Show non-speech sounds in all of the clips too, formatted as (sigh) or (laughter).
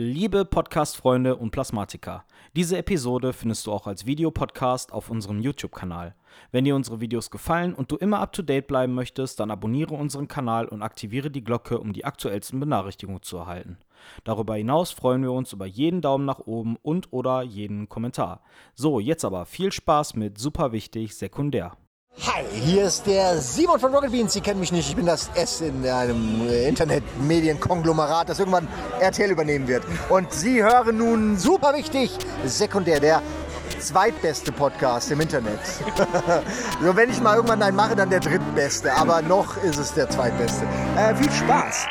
Liebe Podcast-Freunde und Plasmatiker, diese Episode findest du auch als Videopodcast auf unserem YouTube-Kanal. Wenn dir unsere Videos gefallen und du immer up-to-date bleiben möchtest, dann abonniere unseren Kanal und aktiviere die Glocke, um die aktuellsten Benachrichtigungen zu erhalten. Darüber hinaus freuen wir uns über jeden Daumen nach oben und oder jeden Kommentar. So, jetzt aber viel Spaß mit super wichtig sekundär. Hi, hier ist der Simon von Rocket Beans. Sie kennen mich nicht. Ich bin das S in einem äh, Internetmedienkonglomerat, das irgendwann RTL übernehmen wird. Und Sie hören nun super wichtig, sekundär, der zweitbeste Podcast im Internet. (laughs) so, wenn ich mal irgendwann einen mache, dann der drittbeste. Aber noch ist es der zweitbeste. Äh, viel Spaß.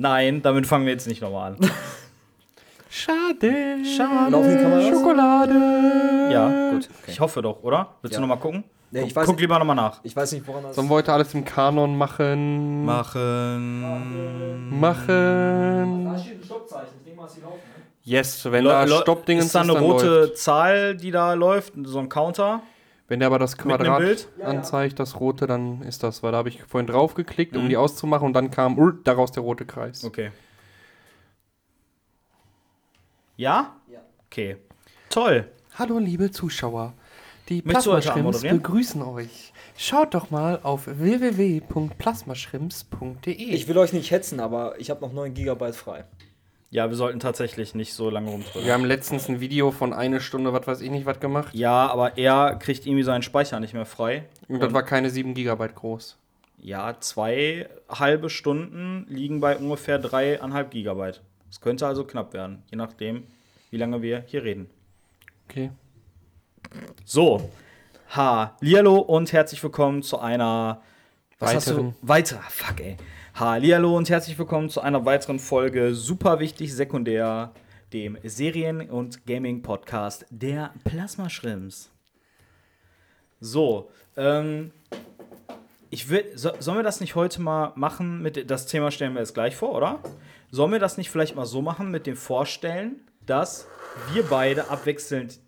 Nein, damit fangen wir jetzt nicht nochmal an. (laughs) Schade. Schade. Laufen die Kameras? Schokolade. Ja, gut. Ich hoffe doch, oder? Willst du Ja. nochmal gucken? Nee, ich guck weiß guck nicht. lieber nochmal nach. Ich weiß nicht, woran das. Sollen wir heute alles im Kanon machen? Machen. Machen. steht ein Stoppzeichen. Ich denke mal, dass sie laufen. Yes, wenn da Stoppding ist da eine rote läuft. Zahl, die da läuft, so ein Counter. Wenn der aber das Quadrat Bild? anzeigt, das rote, dann ist das. Weil da habe ich vorhin drauf geklickt, Mhm. um die auszumachen und dann kam uh, daraus der rote Kreis. Okay. Ja? Ja. Okay. Toll. Hallo liebe Zuschauer. Die Plasmaschrimps begrüßen euch. Schaut doch mal auf www.plasmaschrimps.de. Ich will euch nicht hetzen, aber ich habe noch 9 GB frei. Ja, wir sollten tatsächlich nicht so lange rumdrücken. Wir haben letztens ein Video von eine Stunde, was weiß ich nicht, was gemacht. Ja, aber er kriegt irgendwie seinen Speicher nicht mehr frei. Und das war keine 7 Gigabyte groß. Ja, zwei halbe Stunden liegen bei ungefähr dreieinhalb Gigabyte. Es könnte also knapp werden, je nachdem, wie lange wir hier reden. Okay. So, ha, Lialo und herzlich willkommen zu einer was hast Weiteren. du? Weiter, fuck ey. Ha, Lialo und herzlich willkommen zu einer weiteren Folge super wichtig sekundär, dem Serien- und Gaming-Podcast der Plasma-Schrimps. So, ähm, ich will, so, sollen wir das nicht heute mal machen? Mit, das Thema stellen wir jetzt gleich vor, oder? Sollen wir das nicht vielleicht mal so machen mit dem Vorstellen, dass wir beide abwechselnd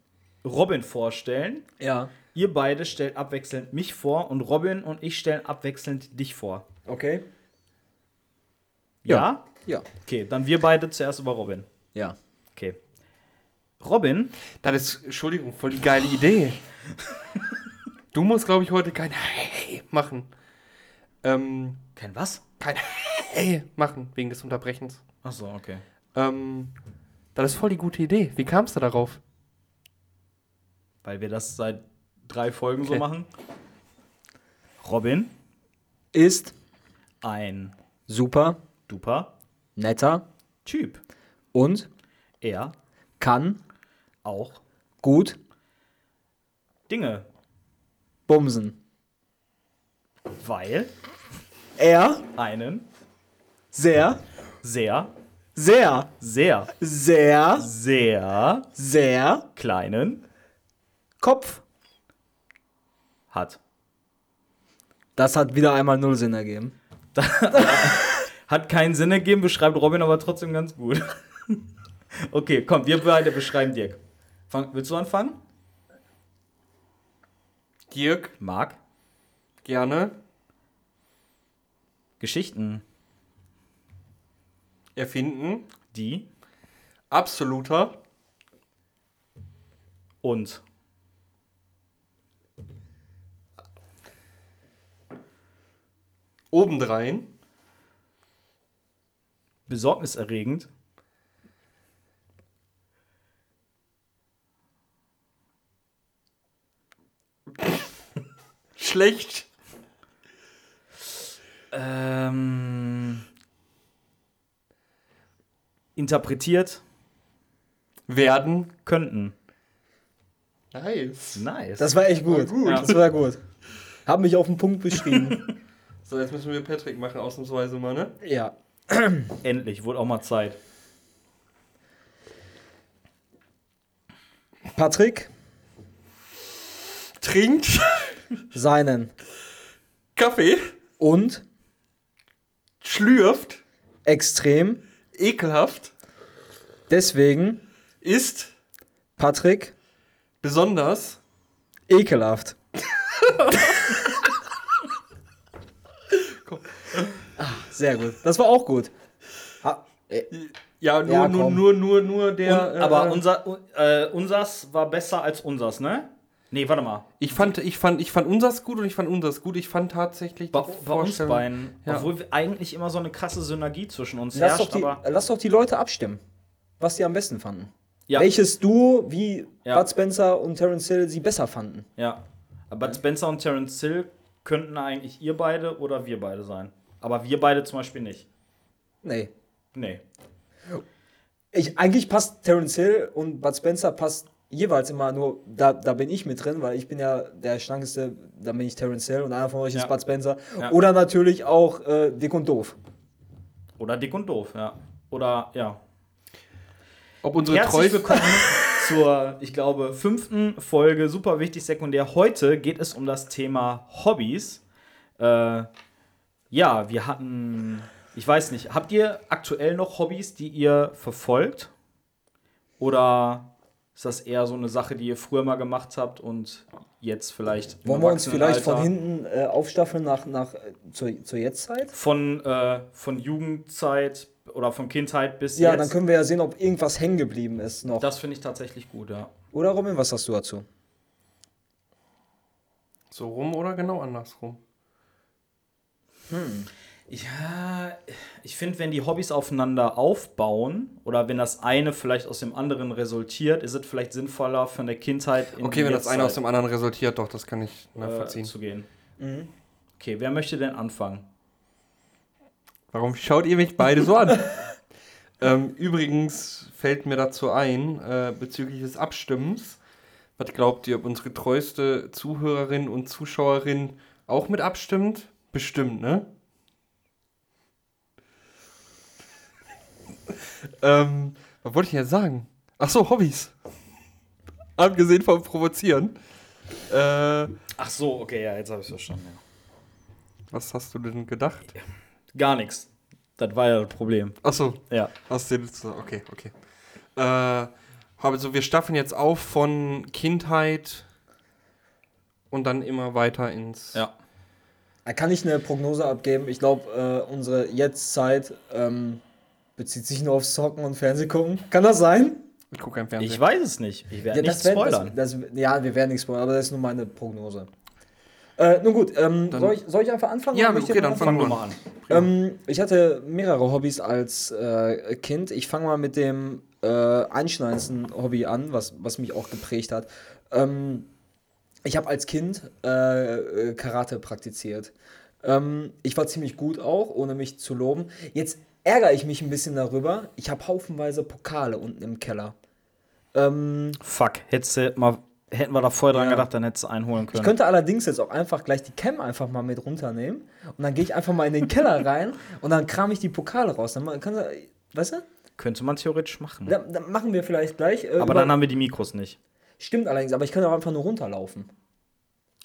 Robin vorstellen? Ja. Ihr beide stellt abwechselnd mich vor und Robin und ich stellen abwechselnd dich vor. Okay. Ja? Ja. Okay, dann wir beide zuerst über Robin. Ja. Okay. Robin, Das ist, Entschuldigung, voll die geile Idee. du musst, glaube ich, heute kein Hey machen. Ähm, kein was? kein Hey machen, wegen des Unterbrechens. Achso, okay. Ähm, das ist voll die gute Idee. Wie kamst du darauf? Weil wir das seit drei Folgen so Okay. machen. Robin, Ist ein super duper netter. Typ. und? Er. Kann. Auch. Gut. Dinge, bumsen. weil. Er. Einen. Sehr, sehr, sehr, sehr, sehr, sehr. Sehr. Kleinen. Kopf. hat. Das hat wieder einmal null Sinn ergeben. (laughs) Hat keinen Sinn ergeben, beschreibt Robin aber trotzdem ganz gut. (laughs) okay, komm, wir beide beschreiben Dirk. Fang, willst du anfangen? Dirk, Marc, gerne. Geschichten, Erfinden. die Absoluter. und Obendrein. Besorgniserregend (laughs) Schlecht. ähm, interpretiert Werden. könnten. Nice. Nice. Das war echt gut. gut. Das war gut. Hab mich auf den Punkt beschrieben. (laughs) So, jetzt müssen wir Patrick machen, ausnahmsweise mal, ne? ja. (clears throat) Endlich, wurde auch mal Zeit. Patrick, Trinkt. Seinen. Kaffee, und? Schlürft. Extrem. Ekelhaft. Deswegen, ist. Patrick, besonders. Ekelhaft. (laughs) ah, sehr gut. Das war auch gut. Ha, äh, ja nur Ja, nur, nur nur nur der Und, aber äh, unser, äh, unsers war besser als unsers, ne? Nee, warte mal. ich fand ich fand ich fand unsers gut und ich fand unsers gut. Ich fand tatsächlich Bei, die bei uns beiden, Ja. obwohl wir eigentlich immer so eine krasse Synergie zwischen uns lass, doch herrscht, die, aber lass doch die Leute abstimmen, was sie am besten fanden. Ja. Welches Duo wie Ja. Bud Spencer und Terence Hill sie besser fanden. ja. Aber Spencer und Terence Hill könnten eigentlich ihr beide oder wir beide sein. Aber wir beide zum Beispiel nicht. Nee. Nee. Ich, eigentlich passt Terence Hill und Bud Spencer passt jeweils immer nur, da, da bin ich mit drin, weil ich bin ja der schlankeste, da bin ich Terence Hill und einer von euch Ja. ist Bud Spencer. Ja. Oder natürlich auch äh, Dick und Doof. Oder dick und doof, ja. Oder, ja. ob unsere Herzlich treu willkommen (laughs) zur, ich glaube, fünften Folge Super wichtig sekundär. Heute geht es um das Thema Hobbys. Äh, ja, wir hatten, ich weiß nicht, habt ihr aktuell noch Hobbys, die ihr verfolgt? Oder ist das eher so eine Sache, die ihr früher mal gemacht habt und jetzt vielleicht. im Wollen wir uns vielleicht von Erwachsenenalter- hinten äh, aufstaffeln nach, nach äh, zur, zur Jetztzeit? Von, äh, von Jugendzeit oder von Kindheit bis Ja, jetzt? dann können wir ja sehen, ob irgendwas hängen geblieben ist noch. das finde ich tatsächlich gut, ja. Oder Robin, was hast du dazu? so rum oder genau andersrum. Ja, ich finde, wenn die Hobbys aufeinander aufbauen oder wenn das eine vielleicht aus dem anderen resultiert, ist es vielleicht sinnvoller von der Kindheit in Okay, die wenn das eine aus dem anderen resultiert, doch, das kann ich äh, nachvollziehen. zu gehen. Okay, wer möchte denn anfangen? Warum schaut ihr mich beide so an? (laughs) ähm, übrigens fällt mir dazu ein, äh, bezüglich des Abstimmens. Was glaubt ihr, ob unsere treueste Zuhörerin und Zuschauerin auch mit abstimmt? Bestimmt, ne? (laughs) ähm, was wollte ich jetzt sagen? Ach so, Hobbys. Abgesehen vom Provozieren. Äh, Ach so, okay, ja, jetzt habe ich es verstanden. Ja. was hast du denn gedacht? Gar nichts. Das war ja das Problem. Ach so, Ja. Hast du okay, okay. Äh, also wir staffeln jetzt auf von Kindheit und dann immer weiter ins. Ja. Da kann ich eine Prognose abgeben. Ich glaube, äh, unsere Jetztzeit ähm, bezieht sich nur aufs Zocken und Fernsehgucken. Kann das sein? Ich gucke kein Fernsehen. Ich weiß es nicht. Ich werde nicht das wär- spoilern. Das, das, ja, wir werden nichts spoilern, aber das ist nur meine Prognose. Äh, nun gut, ähm, Dann- soll, ich, soll ich einfach anfangen? Ja, okay, dann Fangen wir an. mal an. Ähm, ich hatte mehrere Hobbys als äh, Kind. Ich fange mal mit dem äh, einschneidendsten Hobby an, was, was mich auch geprägt hat. Ähm, ich habe als Kind äh, äh, Karate praktiziert. Ähm, ich war ziemlich gut auch, ohne mich zu loben. Jetzt ärgere ich mich ein bisschen darüber. Ich habe haufenweise Pokale unten im Keller. Ähm, Fuck, hättest du mal, hätten wir da vorher dran Ja. gedacht, dann hättest du einholen können. Ich könnte allerdings jetzt auch einfach gleich die Cam einfach mal mit runternehmen und dann gehe ich einfach mal in den Keller (laughs) rein und dann kram ich die Pokale raus. Dann kann, weißt du? könnte man theoretisch machen. Dann, dann machen wir vielleicht gleich. Äh, Aber dann haben wir die Mikros nicht. Stimmt allerdings, aber ich kann auch einfach nur runterlaufen.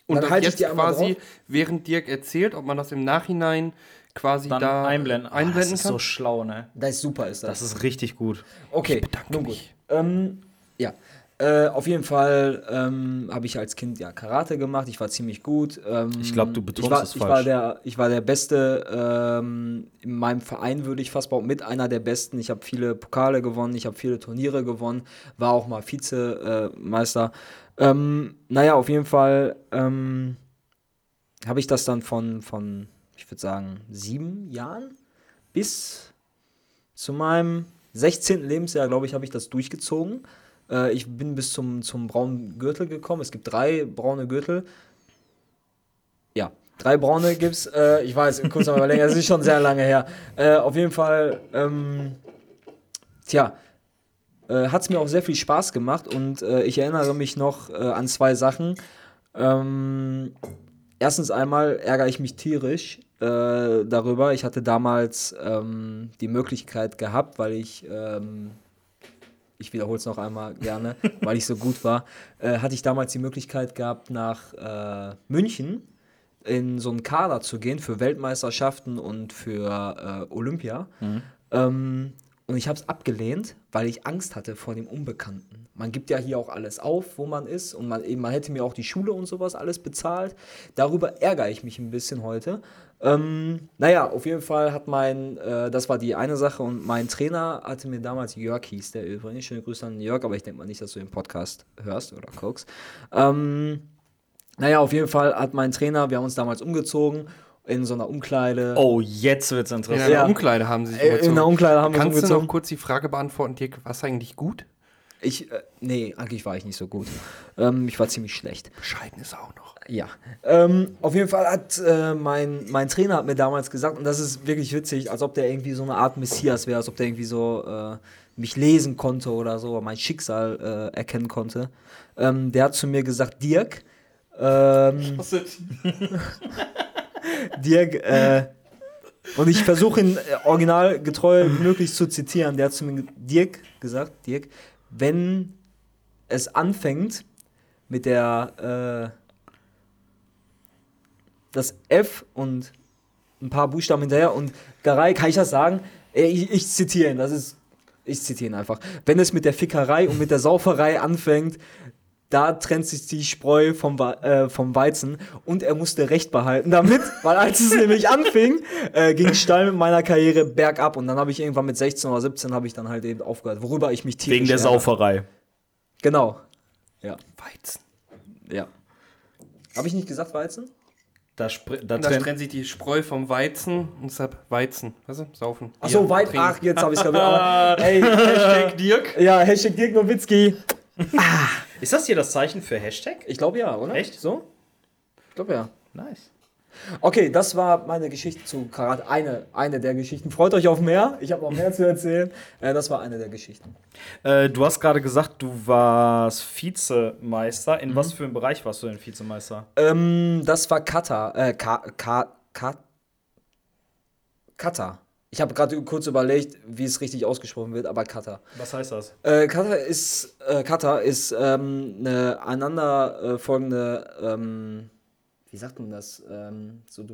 und dann das halte ich jetzt die quasi, drauf. während Dirk erzählt, ob man das im Nachhinein quasi Dann da einblenden. Ah, einblenden das ist kann. so schlau, ne? Das ist super, ist das. Das ist richtig gut. okay, nun gut. Ähm, ja, äh, auf jeden Fall ähm, habe ich als Kind ja Karate gemacht. Ich war ziemlich gut. Ähm, Ich glaub, du betonst war, es ich War der, ich war der Beste ähm, in meinem Verein, würde ich fast behaupten, mit einer der Besten. Ich habe viele Pokale gewonnen, ich habe viele Turniere gewonnen, war auch mal Vizemeister. Ähm, naja, auf jeden Fall ähm, habe ich das dann von, von ich würde sagen, sieben Jahren bis zu meinem 16. Lebensjahr, glaube ich, habe ich das durchgezogen. Äh, ich bin bis zum, zum braunen Gürtel gekommen. Es gibt drei braune Gürtel. Ja, drei braune gibt's. Äh, ich weiß, kurz mal überlegen, es ist schon sehr lange her. Äh, auf jeden Fall, ähm, tja, äh, hat es mir auch sehr viel Spaß gemacht und äh, ich erinnere mich noch äh, an zwei Sachen. Ähm, erstens einmal ärgere ich mich tierisch äh, darüber. Ich hatte damals ähm, die Möglichkeit gehabt, weil ich, ähm, ich wiederhole es noch einmal gerne, (laughs) weil ich so gut war, äh, hatte ich damals die Möglichkeit gehabt, nach äh, München in so einen Kader zu gehen für Weltmeisterschaften und für äh, Olympia. Ähm, Und ich habe es abgelehnt, weil ich Angst hatte vor dem Unbekannten. Man gibt ja hier auch alles auf, wo man ist. Und man, man hätte mir auch die Schule und sowas alles bezahlt. Darüber ärgere ich mich ein bisschen heute. Ähm, naja, auf jeden Fall hat mein, äh, das war die eine Sache. Und mein Trainer hatte mir damals, Jörg hieß der übrigens, schöne Grüße an Jörg, aber ich denke mal nicht, dass du den Podcast hörst oder guckst. Ähm, naja, auf jeden Fall hat mein Trainer, wir haben uns damals umgezogen in so einer Umkleide. Oh, jetzt wird's In interessant. einer Ja. Umkleide haben sie sich Äh, umgezogen. in der Umkleide haben wir uns Kannst du umgezogen. noch kurz die Frage beantworten, Dirk, was eigentlich gut? Ich, äh, nee, eigentlich war ich nicht so gut. Ähm, ich war ziemlich schlecht. Bescheiden ist auch noch. Ja. Ähm, auf jeden Fall hat äh, mein, mein Trainer hat mir damals gesagt, und das ist wirklich witzig, als ob der irgendwie so eine Art Messias wäre, als ob der irgendwie so äh, mich lesen konnte oder so, mein Schicksal äh, erkennen konnte. Ähm, der hat zu mir gesagt, Dirk, ähm, (laughs) Dirk, äh, und ich versuche ihn äh, originalgetreu wie möglich zu zitieren. Der hat zu mir Dirk gesagt, Dirk, wenn es anfängt mit der äh, das F und ein paar Buchstaben hinterher und Garei, kann ich das sagen? Äh, Ich, ich zitiere ihn, das ist, ich zitiere ihn einfach. Wenn es mit der Fickerei und mit der Sauferei anfängt, da trennt sich die Spreu vom, äh, vom Weizen und er musste Recht behalten damit, (laughs) weil als es nämlich anfing, äh, ging es steil mit meiner Karriere bergab und dann habe ich irgendwann mit 16 oder 17 habe ich dann halt eben aufgehört, worüber ich mich tierisch Wegen der. Sauferei. Genau. Ja, Weizen. ja. Habe ich nicht gesagt Weizen? Da, da Da trennt trennt sich die Spreu vom Weizen und deshalb Weizen. Weißt du? Saufen. Ach so, Bier weit. trinken. Ach, jetzt habe ich es. Ey, Hashtag Dirk. ja, Hashtag Dirk Nowitzki. Ist das hier das Zeichen für Hashtag? Ich glaube ja, oder? Echt? So? Ich glaube ja. Nice. Okay, das war meine Geschichte zu Karat. Eine, eine der Geschichten. Freut euch auf mehr. Ich habe noch mehr zu erzählen. Äh, das war eine der Geschichten. Äh, du hast gerade gesagt, du warst Vizemeister. In was für einem Bereich warst du denn Vizemeister? Ähm, das war Kata. Äh, Ka, Ka, Ka, Kata. Ich habe gerade kurz überlegt, wie es richtig ausgesprochen wird, aber Kata. Was heißt das? Äh, Kata ist, äh, Kata ist ähm, eine einander äh, folgende, ähm, wie sagt man das, ähm, so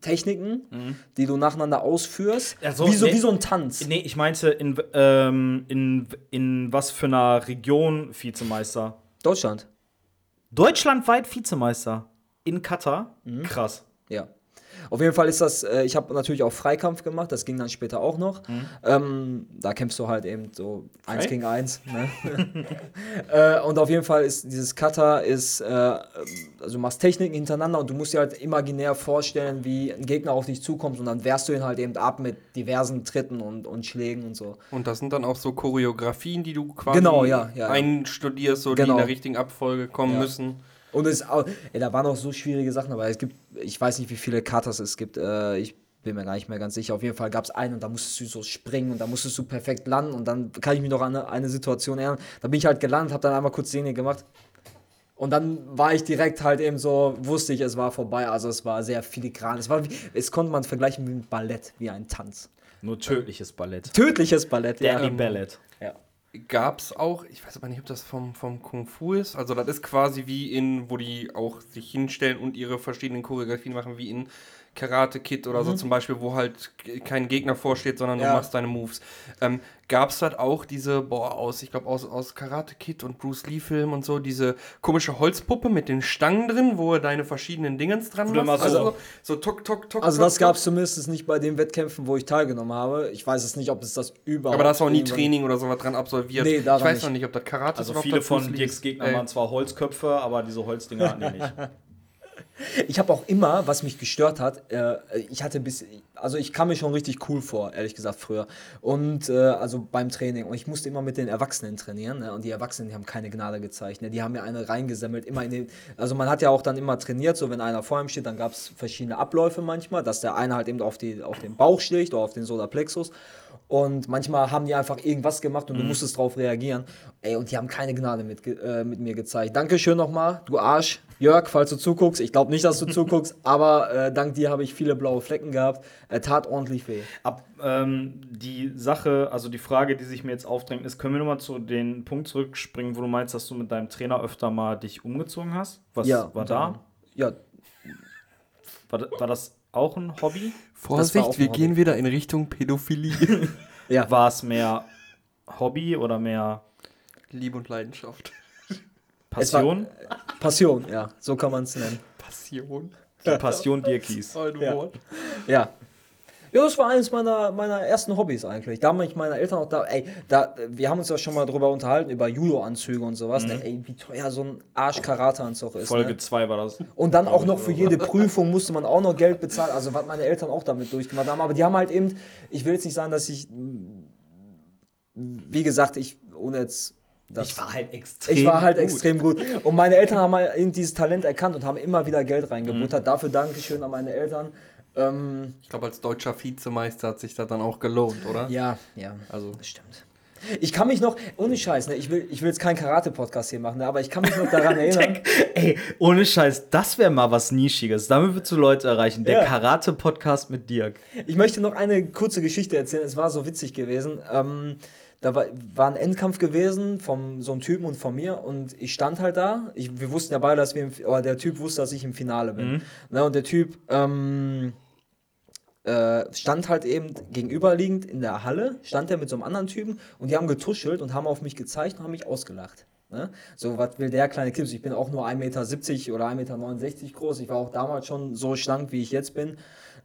Techniken, die du nacheinander ausführst, Ja, so, wie, so, nee. wie so ein Tanz. Nee, ich meinte, in, ähm, in, in was für einer Region Vizemeister? Deutschland, Deutschlandweit Vizemeister. In Katar? Krass. ja. Auf jeden Fall ist das, äh, ich habe natürlich auch Freikampf gemacht, das ging dann später auch noch. Ähm, da kämpfst du halt eben so eins Frei? gegen eins. Ne? (laughs) (laughs) äh, und auf jeden Fall ist dieses Kata ist, äh, also du machst Techniken hintereinander und du musst dir halt imaginär vorstellen, wie ein Gegner auf dich zukommt und dann wehrst du ihn halt eben ab mit diversen Tritten und, und Schlägen und so. Und das sind dann auch so Choreografien, die du quasi Genau, ja, ja, ja. einstudierst, so die Genau. in der richtigen Abfolge kommen müssen. Und es, ey, da waren auch so schwierige Sachen dabei. Es gibt, ich weiß nicht, wie viele Katas es gibt. Äh, ich bin mir gar nicht mehr ganz sicher. Auf jeden Fall gab es einen und da musstest du so springen und da musstest du perfekt landen. Und dann kann ich mich noch an eine, eine Situation erinnern. Da bin ich halt gelandet, habe dann einmal kurz Szene gemacht. Und dann war ich direkt halt eben so, wusste ich, es war vorbei. Also es war sehr filigran. Es, war wie, es konnte man vergleichen mit Ballett, wie ein Tanz. Nur tödliches Ballett. Tödliches Ballett, Deadly ja. Ballett. ja. Gab es auch, ich weiß aber nicht, ob das vom, vom Kung Fu ist. Also, das ist quasi wie in, wo die auch sich hinstellen und ihre verschiedenen Choreografien machen, wie in Karate Kid oder so zum Beispiel, wo halt kein Gegner vorsteht, sondern Ja. du machst deine Moves. Ähm, Gab es halt auch diese, boah, aus, ich glaube, aus, aus Karate Kid und Bruce Lee-Film und so, diese komische Holzpuppe mit den Stangen drin, wo du deine verschiedenen Dingens dran immer so- Also, so tok, tok, tok. Also tok, das gab es zumindest nicht bei den Wettkämpfen, wo ich teilgenommen habe. Ich weiß es nicht, ob es das überhaupt... Aber da hast du auch nie Training oder sowas dran absolviert. Nee, ich weiß nicht. noch nicht, ob das Karate Also ist oder ob viele von Lee. Gegnern Ey. waren zwar Holzköpfe, aber diese Holzdinger hatten die nicht. (laughs) Ich habe auch immer, was mich gestört hat, äh, ich hatte bis, also ich kam mir schon richtig cool vor, ehrlich gesagt, früher. Und äh, also beim Training. Und ich musste immer mit den Erwachsenen trainieren. Ne? Und die Erwachsenen, die haben keine Gnade gezeigt. Ne? Die haben mir eine reingesammelt, immer in den, also man hat ja auch dann immer trainiert, so wenn einer vor ihm steht, dann gab es verschiedene Abläufe manchmal, dass der eine halt eben auf, die, auf den Bauch schlägt oder auf den Solarplexus. Und manchmal haben die einfach irgendwas gemacht und du musstest drauf reagieren. Ey, und die haben keine Gnade mit, äh, mit mir gezeigt. Dankeschön nochmal, du Arsch. Jörg, falls du zuguckst. Ich glaube nicht, dass du zuguckst, (laughs) aber äh, dank dir habe ich viele blaue Flecken gehabt. Er tat ordentlich weh. Ab, ähm, die Sache, also die Frage, die sich mir jetzt aufdrängt, ist, können wir nochmal zu den Punkt zurückspringen, wo du meinst, dass du mit deinem Trainer öfter mal dich umgezogen hast? Was war unter da? Ja, War, war das auch ein Hobby? War Vorsicht, ein wir Hobby. gehen wieder in Richtung Pädophilie. (laughs) Ja. War es mehr Hobby oder mehr Liebe und Leidenschaft. Passion? Passion, ja, so kann man es nennen. Passion. Die Passion Dirkis. Oh, du Ja. Wort. Ja. Ja, das war eines meiner, meiner ersten Hobbys eigentlich. Da haben mich meine Eltern auch da, ey, da, wir haben uns ja schon mal drüber unterhalten, über Judo-Anzüge und sowas, ne? ey, wie teuer so ein Arsch-Karate-Anzug ist. Folge Ne? 2 war das. Und dann auch noch für jede (laughs) Prüfung musste man auch noch Geld bezahlen, also was meine Eltern auch damit durchgemacht haben. Aber die haben halt eben, ich will jetzt nicht sagen, dass ich, wie gesagt, ich, ohne jetzt. Das, halt extrem. ich war halt gut. extrem gut. Und meine Eltern haben halt eben dieses Talent erkannt und haben immer wieder Geld reingebuttert. Dafür Dankeschön an meine Eltern. Ähm, Ich glaube, als deutscher Vizemeister hat sich das dann auch gelohnt, oder? ja, ja. Also, Das stimmt. Ich kann mich noch, ohne Scheiß, ne, ich will, ich will jetzt keinen Karate-Podcast hier machen, ne, aber ich kann mich noch daran (laughs) erinnern. Ey, ohne Scheiß, das wäre mal was Nischiges. Damit würdest du Leute erreichen. Der Ja. Karate-Podcast mit Dirk. Ich möchte noch eine kurze Geschichte erzählen. Es war so witzig gewesen. Ähm, da war, war ein Endkampf gewesen von so einem Typen und von mir und ich stand halt da. Ich, wir wussten ja beide, dass wir, im, oder der Typ wusste, dass ich im Finale bin. Ne, und der Typ ähm, äh, stand halt eben gegenüberliegend in der Halle, stand er mit so einem anderen Typen und die haben getuschelt und haben auf mich gezeigt und haben mich ausgelacht. Ne? So, was will der kleine Kips? Ich bin auch nur 1,70 Meter oder 1,69 Meter groß. Ich war auch damals schon so schlank, wie ich jetzt bin.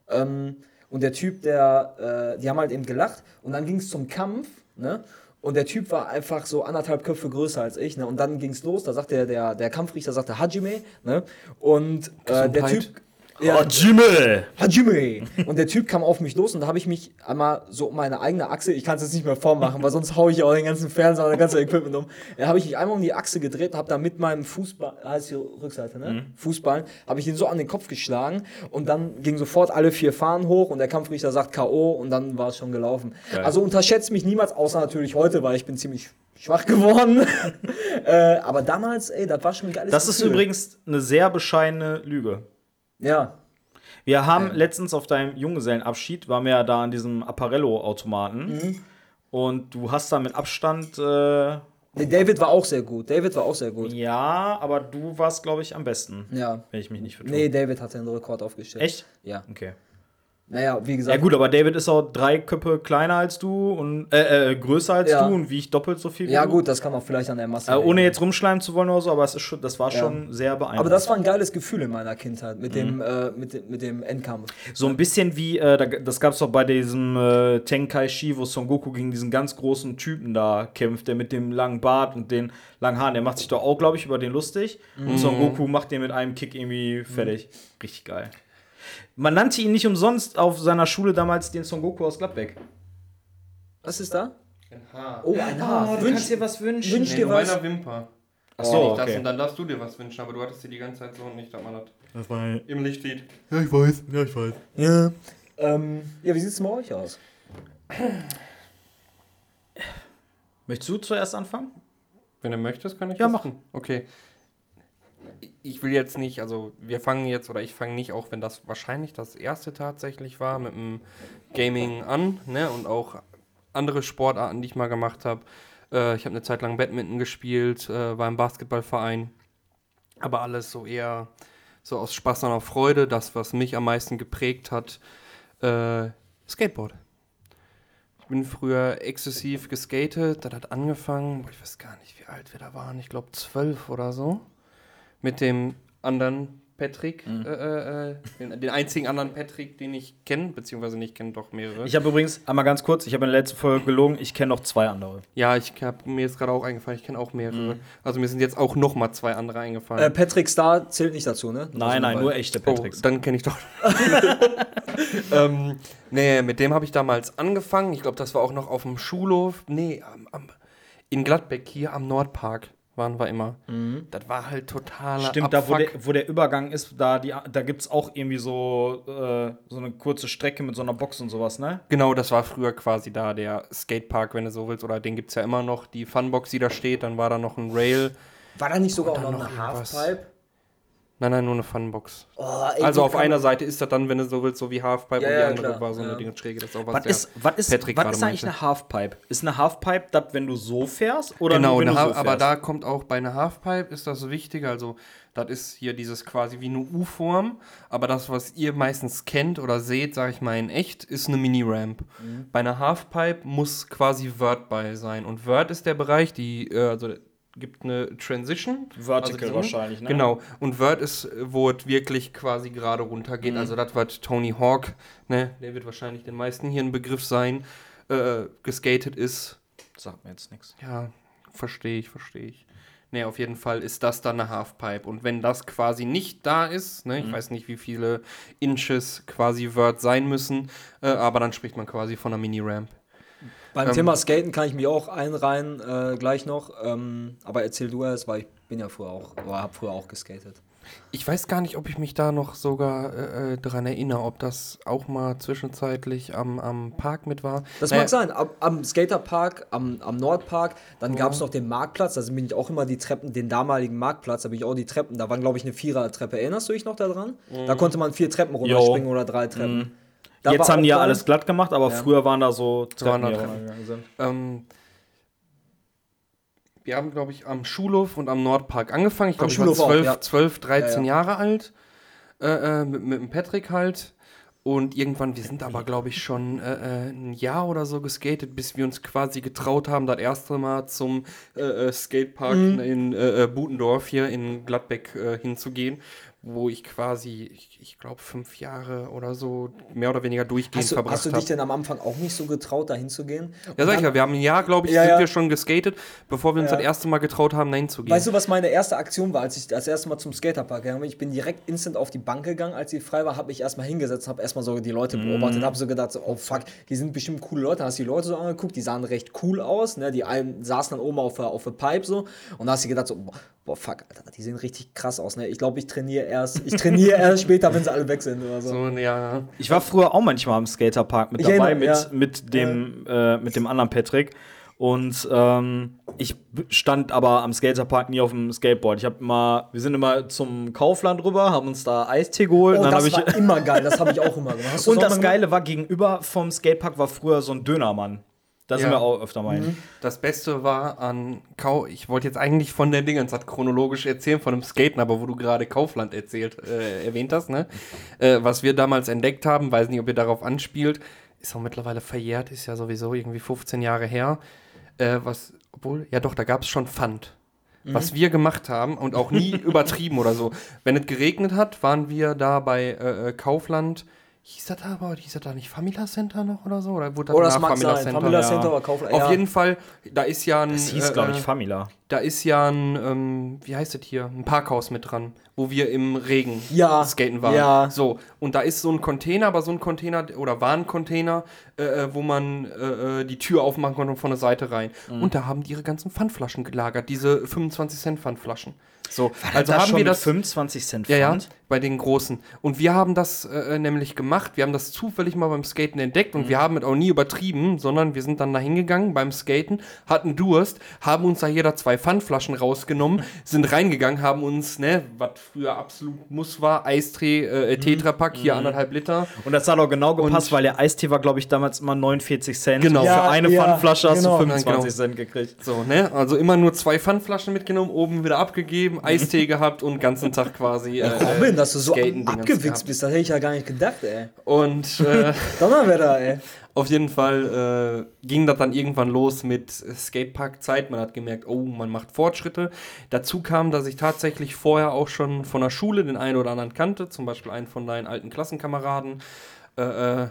Ähm, und der Typ, der, äh, die haben halt eben gelacht und dann ging es zum Kampf, ne? Und der Typ war einfach so anderthalb Köpfe größer als ich, ne? Und dann ging es los, da sagte der, der, der Kampfrichter, sagte Hajime, ne? Und äh, der. Typ. Ja, Jimmel! Hajime! Und der Typ kam auf mich los und da habe ich mich einmal so um meine eigene Achse, ich kann es jetzt nicht mehr vormachen, weil sonst haue ich auch den ganzen Fernseher und das ganze Equipment um. Da habe ich mich einmal um die Achse gedreht und habe da mit meinem Fußball, heißt die Rückseite, ne? Fußball, habe ich ihn so an den Kopf geschlagen und dann ging sofort alle vier Fahnen hoch und der Kampfrichter sagt K.O. und dann war es schon gelaufen. Geil. Also unterschätzt mich niemals, außer natürlich heute, weil ich bin ziemlich schwach geworden. (laughs) äh, aber damals, ey, das war schon ein geiles Das ist Gefühl. übrigens eine sehr bescheidene Lüge. Ja. Wir haben letztens auf deinem Junggesellenabschied, waren wir ja da an diesem Apparello-Automaten. Mhm. Und du hast da mit Abstand, äh, Nee, David war auch sehr gut. David war auch sehr gut. ja, aber du warst, glaube ich, am besten. Ja. Wenn ich mich nicht vertue. Nee, David hat den Rekord aufgestellt. Echt? Ja. Okay. Naja, wie gesagt. Ja gut, aber David ist auch drei Köpfe kleiner als du und äh, äh, größer als Ja. du und wiegt doppelt so viel wie Ja, gut, das kann man vielleicht an der Masse. Äh, ohne jetzt rumschleimen zu wollen oder so, aber es ist schon, das war Ja. schon sehr beeindruckend. aber das war ein geiles Gefühl in meiner Kindheit mit Mhm. dem, äh, mit, mit dem Endkampf. So ein bisschen wie, äh, da- das gab es doch bei diesem äh, Tenkaichi, wo Son Goku gegen diesen ganz großen Typen da kämpft, der mit dem langen Bart und den langen Haaren, der macht sich doch auch, glaube ich, über den lustig. Und Son Goku macht den mit einem Kick irgendwie fertig. Richtig geil. Man nannte ihn nicht umsonst auf seiner Schule damals den Son Goku aus Gladbeck. Was ist da? ein Haar. Oh, ein Haar. Wünsch, dir was wünschen. wünsch Nee, dir was. einer Wimper. Ach Oh, so, nicht das okay. und dann darfst du dir was wünschen, aber du hattest dir die ganze Zeit so und nicht, dass man das Das war im Licht sieht. ja, ich weiß. Ja, ich weiß. Ja. Ähm, ja, wie sieht es bei euch aus? Möchtest du zuerst anfangen? Wenn du möchtest, kann ich Ja, das mach. tun. Okay. Ich will jetzt nicht, also wir fangen jetzt, oder ich fange nicht, auch wenn das wahrscheinlich das erste tatsächlich war, mit dem Gaming an, ne, und auch andere Sportarten, die ich mal gemacht habe. Äh, ich habe eine Zeit lang Badminton gespielt, äh, war im Basketballverein, aber alles so eher so aus Spaß und Freude. Das, was mich am meisten geprägt hat, äh, Skateboard. Ich bin früher exzessiv geskatet, das hat angefangen, ich weiß gar nicht, wie alt wir da waren, ich glaube zwölf oder so, mit dem anderen Patrick, Mhm. äh, äh, äh, den, den einzigen anderen Patrick, den ich kenne, beziehungsweise nicht kenne, doch mehrere. Ich habe übrigens, einmal ganz kurz, ich habe in der letzten Folge gelogen, ich kenne noch zwei andere. ja, ich habe mir jetzt gerade auch eingefallen, ich kenne auch mehrere. Mhm. Also mir sind jetzt auch noch mal zwei andere eingefallen. Äh, Patrick Star zählt nicht dazu, ne? Nein, nein, nur echte Oh, Patricks. dann kenne ich doch. (laughs) ähm, nee, mit dem habe ich damals angefangen. Ich glaube, das war auch noch auf dem Schulhof. Nee, am, am, in Gladbeck hier am Nordpark waren wir immer. Das war halt totaler Stimmt, da wo Abfuck. der, wo der Übergang ist, da, die, da gibt es auch irgendwie so, äh, so eine kurze Strecke mit so einer Box und sowas, ne? Genau, das war früher quasi da der Skatepark, wenn du so willst. Oder den gibt es ja immer noch. Die Funbox, die da steht. Dann war da noch ein Rail. War da nicht sogar auch noch noch eine. Halfpipe? Nein, nein, nur eine Funbox. Oh, ey, also auf einer Seite ist das dann, wenn du so willst, so wie Halfpipe Ja, und die ja, andere klar. war so eine Ja. Dinge schräge. Das ist auch was, Was der ist, was ist, Patrick was ist eigentlich meinte. eine Halfpipe? Ist eine Halfpipe das, wenn du so fährst? Oder Genau, nur, wenn du so fährst? aber da kommt auch bei einer Halfpipe ist das wichtig. Also, das ist hier dieses quasi wie eine U-Form. Aber das, was ihr meistens kennt oder seht, sage ich mal in echt, ist eine Mini-Ramp. Mhm. Bei einer Halfpipe muss quasi Vert bei sein. Und Vert ist der Bereich, die, äh, also gibt eine Transition. Vertical also, wahrscheinlich, ne? Genau. Und Vert ist, wo es wirklich quasi gerade runtergeht. Mhm. Also, das wird Tony Hawk, ne, der wird wahrscheinlich den meisten hier ein Begriff sein, äh, geskatet ist. Sagt mir jetzt nichts. Ja, verstehe ich, verstehe ich. Nee, auf jeden Fall ist das dann eine Halfpipe. Und wenn das quasi nicht da ist, ne, ich weiß nicht, wie viele Inches quasi Word sein müssen, äh, aber dann spricht man quasi von einer Mini-Ramp. Beim Ähm, Thema Skaten kann ich mich auch einreihen, äh, gleich noch. Ähm, aber erzähl du erst, weil ich bin ja früher auch, oder hab früher auch geskatet. Ich weiß gar nicht, ob ich mich da noch sogar äh, äh, dran erinnere, ob das auch mal zwischenzeitlich am, am Park mit war. Das Naja, mag sein. Am, am Skaterpark, am, am Nordpark, dann gab es noch den Marktplatz, da bin ich auch immer die Treppen, den damaligen Marktplatz, da bin ich auch die Treppen, da waren glaube ich eine Vierer-Treppe. Erinnerst du dich noch daran? Da konnte man vier Treppen runterspringen oder drei Treppen. Da Jetzt haben die ja alles glatt gemacht, aber früher waren da so waren da die Treppen. Ähm, wir haben, glaube ich, am Schulhof und am Nordpark angefangen. Ich glaube, ich war Schulhof auch, 12, ja. 12 13 Ja, Jahre alt. Äh, äh, mit, mit dem Patrick halt. Und irgendwann, wir sind aber, glaube ich, schon äh, äh, ein Jahr oder so geskatet, bis wir uns quasi getraut haben, das erste Mal zum äh, äh, Skatepark Mhm. in äh, äh, Butendorf hier in Gladbeck äh, hinzugehen, wo ich quasi, ich, ich glaube, fünf Jahre oder so mehr oder weniger durchgehend Hast du, verbracht hast du habe. dich denn am Anfang auch nicht so getraut, da hinzugehen? Ja, sag ich ja, wir haben ein Jahr, glaube ich, Ja, sind ja. wir schon geskatet, bevor wir uns das erste Mal getraut haben, dahin zu gehen. Weißt du, was meine erste Aktion war, als ich das erste Mal zum Skaterpark gegangen bin? Ich bin direkt instant auf die Bank gegangen, als sie frei war, habe mich erstmal hingesetzt, habe erstmal so die Leute beobachtet, habe so gedacht, so, oh fuck, die sind bestimmt coole Leute. Hast die Leute so angeguckt, die sahen recht cool aus, ne? Die einen saßen dann oben auf der, auf der Pipe so und da hast du gedacht, so, boah, boah, fuck, Alter, die sehen richtig krass aus, ne? Ich glaube, ich trainiere erst, ich trainiere (laughs) erst später, wenn sie alle weg sind oder so. so, ja. Ich war früher auch manchmal am Skaterpark mit Ich dabei, erinnere, mit, ja. mit, dem, äh, mit dem anderen Patrick. Und ähm, ich stand aber am Skaterpark nie auf dem Skateboard. Ich habe immer, wir sind immer zum Kaufland rüber, haben uns da Eistee geholt. Oh, und dann das war (laughs) immer geil, das habe ich auch immer gemacht. Und das? Geile war, gegenüber vom Skatepark war früher so ein Dönermann. Da sind Ja. wir auch öfter mal hin. Das Beste war an Kau. Ich wollte jetzt eigentlich von der Dingens hat chronologisch erzählen, von dem Skaten, aber wo du gerade Kaufland erzählt, äh, erwähnt hast, ne? Äh, was wir damals entdeckt haben, weiß nicht, ob ihr darauf anspielt, ist auch mittlerweile verjährt, ist ja sowieso irgendwie 15 Jahre her. Äh, was, obwohl, ja doch, da gab es schon Pfand. Was wir gemacht haben und auch nie (laughs) übertrieben oder so. Wenn es geregnet hat, waren wir da bei äh, äh, Kaufland. Hieß das da aber, hieß das da nicht Famila Center noch oder so? Oder wurde Oh, das nach mag Famila sein. Center? Famila ja. Center war Kaufland. Auf ja. jeden Fall, da ist ja ein. Das hieß, äh, glaube ich, äh, Famila. Da ist ja ein, ähm, wie heißt das hier? Ein Parkhaus mit dran, wo wir im Regen Ja, skaten waren. ja. So, und da ist so ein Container, aber so ein Container oder war ein Container, äh, äh, wo man äh, äh, die Tür aufmachen konnte und von der Seite rein. Mhm. Und da haben die ihre ganzen Pfandflaschen gelagert, diese 25 Cent Pfandflaschen. So, Also also haben wir das 25 Cent ja, ja, Pfand? Bei den Großen. Und wir haben das äh, nämlich gemacht. Wir haben das zufällig mal beim Skaten entdeckt und wir haben es auch nie übertrieben, sondern wir sind dann da hingegangen beim Skaten, hatten Durst, haben uns da jeder zwei Pfandflaschen rausgenommen, (laughs) sind reingegangen, haben uns, ne, was früher absolut muss war, Eistee, äh, Tetrapack, hier anderthalb Liter. Und das hat auch genau gepasst, Und- weil der Eistee war, glaube ich, damals immer 49 Cent. Genau. Ja, für eine ja, Pfandflasche hast genau. du 25 Genau. Cent gekriegt. So, ne? Also immer nur zwei Pfandflaschen mitgenommen, oben wieder abgegeben, (laughs) Eistee gehabt und den ganzen Tag quasi. Äh, Robin, dass du so abgewichst bist, das hätte ich ja gar nicht gedacht, ey. Und (laughs) äh, Donnerwetter, ey. Auf jeden Fall äh, ging das dann irgendwann los mit Skatepark-Zeit. Man hat gemerkt, oh, man macht Fortschritte. Dazu kam, dass ich tatsächlich vorher auch schon von der Schule den einen oder anderen kannte, zum Beispiel einen von deinen alten Klassenkameraden. Äh, äh,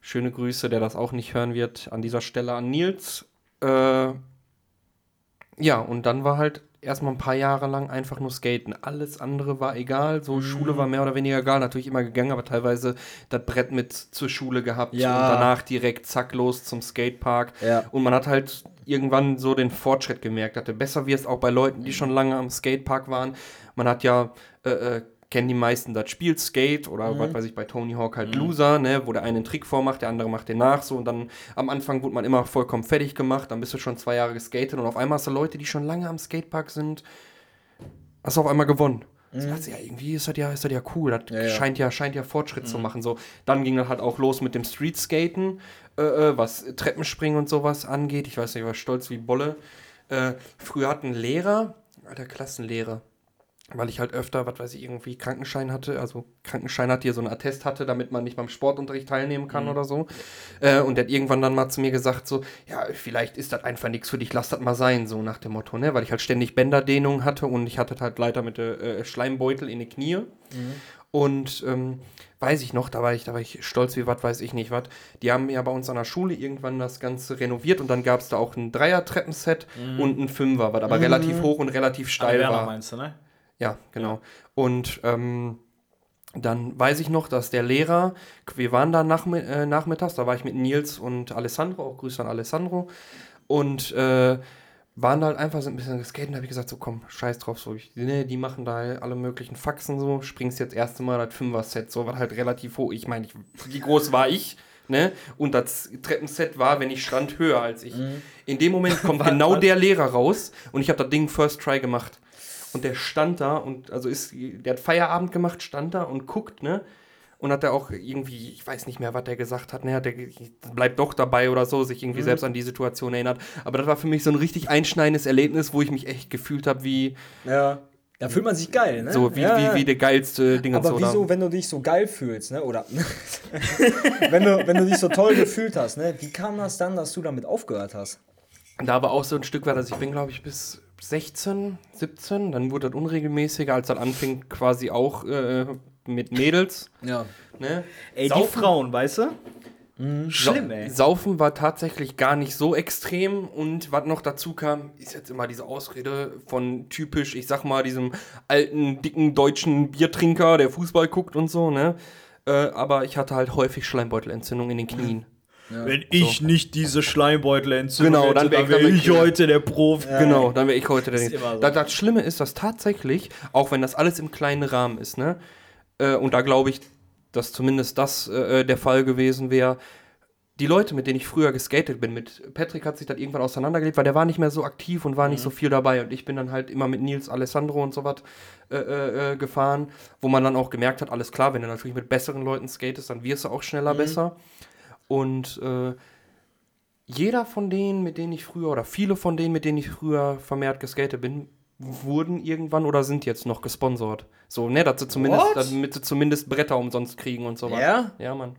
schöne Grüße, der das auch nicht hören wird, an dieser Stelle an Nils. Äh, ja, und dann war halt erstmal ein paar Jahre lang einfach nur Skaten. Alles andere war egal. So, Schule war mehr oder weniger egal. Natürlich immer gegangen, aber teilweise das Brett mit zur Schule gehabt Ja. und danach direkt zack los zum Skatepark. Ja. Und man hat halt irgendwann so den Fortschritt gemerkt. Hatte besser wie es auch bei Leuten, die schon lange am Skatepark waren. Man hat ja äh, äh, kennen die meisten das Spiel Skate oder was weiß ich bei Tony Hawk halt Loser, ne, wo der eine einen Trick vormacht, der andere macht den nach so und dann am Anfang wurde man immer vollkommen fertig gemacht, dann bist du schon zwei Jahre geskatet und auf einmal hast du Leute, die schon lange am Skatepark sind, hast du auf einmal gewonnen. Ich dachte, ja, irgendwie ist das ja, ist das ja cool. Das Ja, ja. scheint ja, scheint ja Fortschritt zu machen. So, dann ging das halt auch los mit dem Streetskaten, äh, äh, was Treppenspringen und sowas angeht. Ich weiß nicht, ich war stolz wie Bolle. Äh, früher hat ein Lehrer, alter Klassenlehrer, weil ich halt öfter, was weiß ich, irgendwie Krankenschein hatte, also Krankenschein hatte, hier so einen Attest hatte, damit man nicht beim Sportunterricht teilnehmen kann oder so. Äh, und der hat irgendwann dann mal zu mir gesagt, so, ja, vielleicht ist das einfach nichts für dich, lass das mal sein, so nach dem Motto, ne? Weil ich halt ständig Bänderdehnung hatte und ich hatte halt leider mit der äh, Schleimbeutel in die Knie. Und ähm, weiß ich noch, da war ich, da war ich stolz wie was, weiß ich nicht was. Die haben ja bei uns an der Schule irgendwann das Ganze renoviert und dann gab es da auch ein Dreier-Treppenset und ein Fünfer, was aber relativ hoch und relativ steil war. meinst du, ne? Ja, genau. Und ähm, dann weiß ich noch, dass der Lehrer, wir waren da nachmi äh, nachmittags, da war ich mit Nils und Alessandro, auch Grüße an Alessandro, und äh, waren da halt einfach so ein bisschen geskaten, da habe ich gesagt, so komm, scheiß drauf, so, ich, nee, die machen da alle möglichen Faxen so, springst jetzt erste Mal das Fünfer-Set, so, war halt relativ hoch, ich meine, wie groß war ich? Ne? Und das Treppenset war, wenn ich stand, höher als ich. In dem Moment kommt (laughs) genau der Lehrer raus und ich habe das Ding First Try gemacht. Und der stand da und also ist, der hat Feierabend gemacht, stand da und guckt, ne? Und hat er auch irgendwie, ich weiß nicht mehr, was der gesagt hat, ne, hat der bleibt doch dabei oder so, sich irgendwie selbst an die Situation erinnert. Aber das war für mich so ein richtig einschneidendes Erlebnis, wo ich mich echt gefühlt habe, wie Ja. Da fühlt man sich geil, ne? so wie, ja, wie, wie der geilste Ding und Aber so. wieso, wenn du dich so geil fühlst, ne? Oder (laughs) wenn, du, wenn du dich so toll gefühlt hast, ne? Wie kam das dann, dass du damit aufgehört hast? Da. da war auch so ein Stück weit, also ich bin glaube ich bis 16, 17, dann wurde das unregelmäßiger, als das anfing quasi auch äh, mit Mädels. Ja. Ne? Ey, die Saufen- Frauen, weißt du? Schlimm, ey. Saufen war tatsächlich gar nicht so extrem und was noch dazu kam, ist jetzt immer diese Ausrede von typisch, ich sag mal, diesem alten, dicken deutschen Biertrinker, der Fußball guckt und so, ne? Äh, aber ich hatte halt häufig Schleimbeutelentzündung in den Knien. Wenn ich nicht diese Schleimbeutel entzünde, Genau, dann wär ich wäre damit- ich heute der Profi. Genau, dann wäre ich heute der immer so. das, das Schlimme ist, dass tatsächlich, auch wenn das alles im kleinen Rahmen ist, ne? Äh, und da glaube ich, dass zumindest das äh, der Fall gewesen wäre. Die Leute, mit denen ich früher geskatet bin, mit Patrick hat sich das irgendwann auseinandergelebt, weil der war nicht mehr so aktiv und war nicht so viel dabei. Und ich bin dann halt immer mit Nils, Alessandro und so was äh, äh, äh, gefahren, wo man dann auch gemerkt hat, alles klar, wenn du natürlich mit besseren Leuten skatest, dann wirst du auch schneller besser. Und äh, jeder von denen, mit denen ich früher, oder viele von denen, mit denen ich früher vermehrt geskatet bin, wurden irgendwann oder sind jetzt noch gesponsert. So, ne, dass sie zumindest, What? damit sie zumindest Bretter umsonst kriegen und so weiter. Ja? Ja, Mann.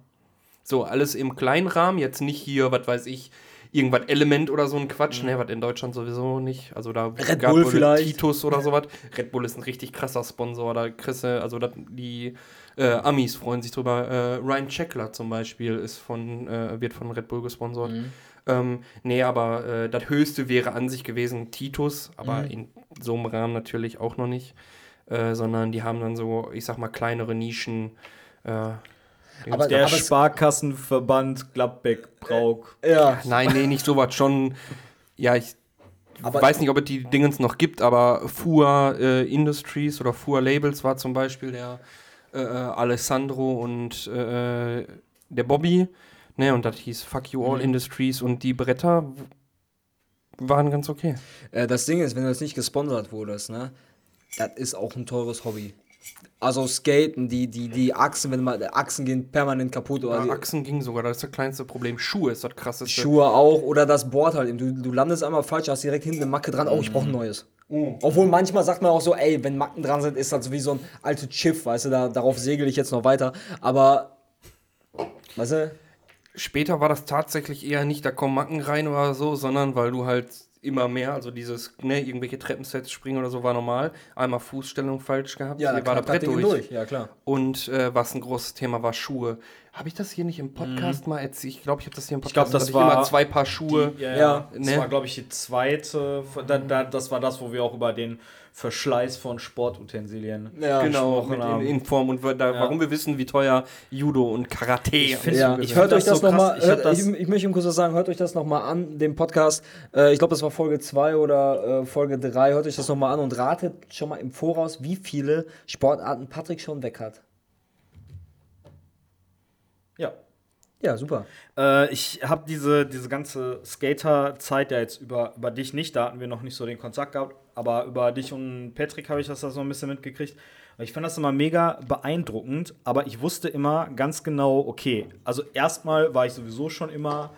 So, alles im kleinen Rahmen, jetzt nicht hier, was weiß ich, irgendwas Element oder so ein Quatsch, ne, was in Deutschland sowieso nicht. Also da Mhm. Red gab Bull vielleicht. Titus oder (laughs) sowas. Red Bull ist ein richtig krasser Sponsor, da kriegst du, also dat, die äh, Amis freuen sich drüber. Äh, Ryan Checkler zum Beispiel ist von, äh, wird von Red Bull gesponsert. Mhm. Ähm, nee, aber äh, das höchste wäre an sich gewesen Titus, aber Mhm. in so einem Rahmen natürlich auch noch nicht. Äh, sondern die haben dann so, ich sag mal, kleinere Nischen. Äh, Aber, Der aber Sparkassenverband Gladbeck-Brauk. ja. Nein, nee, nicht sowas. Schon, ja, ich Aber- weiß nicht, ob es die Dingens noch gibt, aber Fua äh, Industries oder Fua Labels war zum Beispiel der äh, Alessandro und äh, der Bobby. Ne, und das hieß Fuck You Mhm. All Industries und die Bretter waren ganz okay. Äh, das Ding ist, wenn du jetzt nicht gesponsert wurdest, ne, das ist auch ein teures Hobby. Also Skaten, die, die, die Achsen, wenn mal Achsen gehen permanent kaputt oder die Ja, Achsen ging sogar, das ist das kleinste Problem. Schuhe ist das krasseste. Schuhe auch oder das Board halt. Du, du landest einmal falsch, hast direkt hinten eine Macke dran. Oh, ich brauche ein neues. Obwohl manchmal sagt man auch so, ey, wenn Macken dran sind, ist das wie so ein altes Schiff, weißt du, da, darauf segel ich jetzt noch weiter. Aber, weißt du, Später war das tatsächlich eher nicht, da kommen Macken rein oder so, sondern weil du halt immer mehr, also dieses, ne, irgendwelche Treppensets springen oder so war normal. Einmal Fußstellung falsch gehabt, hier war das Brett durch. Ja, klar. Und äh, was ein großes Thema war, Schuhe. Habe ich das hier nicht im Podcast mal erzählt? Ich glaube, ich habe das hier im Mhm. Ich glaub, Podcast das war immer zwei Paar Schuhe. Ja, Ja, ja. Das ne? war, glaube ich, die zweite. Da, da, das war das, wo wir auch über den Verschleiß von Sportutensilien Ja, genau, gesprochen mit in, haben. in Form und da, warum wir wissen, wie teuer Judo und Karate Ich find's- Ja, Ich hört euch das das so nochmal. Ich ich, ich möchte ihm kurz was sagen, hört euch das nochmal an, den Podcast. Äh, ich glaube, das war Folge 2 oder äh, Folge 3. Hört euch das nochmal an und ratet schon mal im Voraus, wie viele Sportarten Patrick schon weg hat. Ja. Ja, super. Äh, ich habe diese, diese ganze Skater-Zeit ja jetzt über, über dich nicht, da hatten wir noch nicht so den Kontakt gehabt, aber über dich und Patrick habe ich das da so ein bisschen mitgekriegt. Ich fand das immer mega beeindruckend, aber ich wusste immer ganz genau, okay, also erstmal war ich sowieso schon immer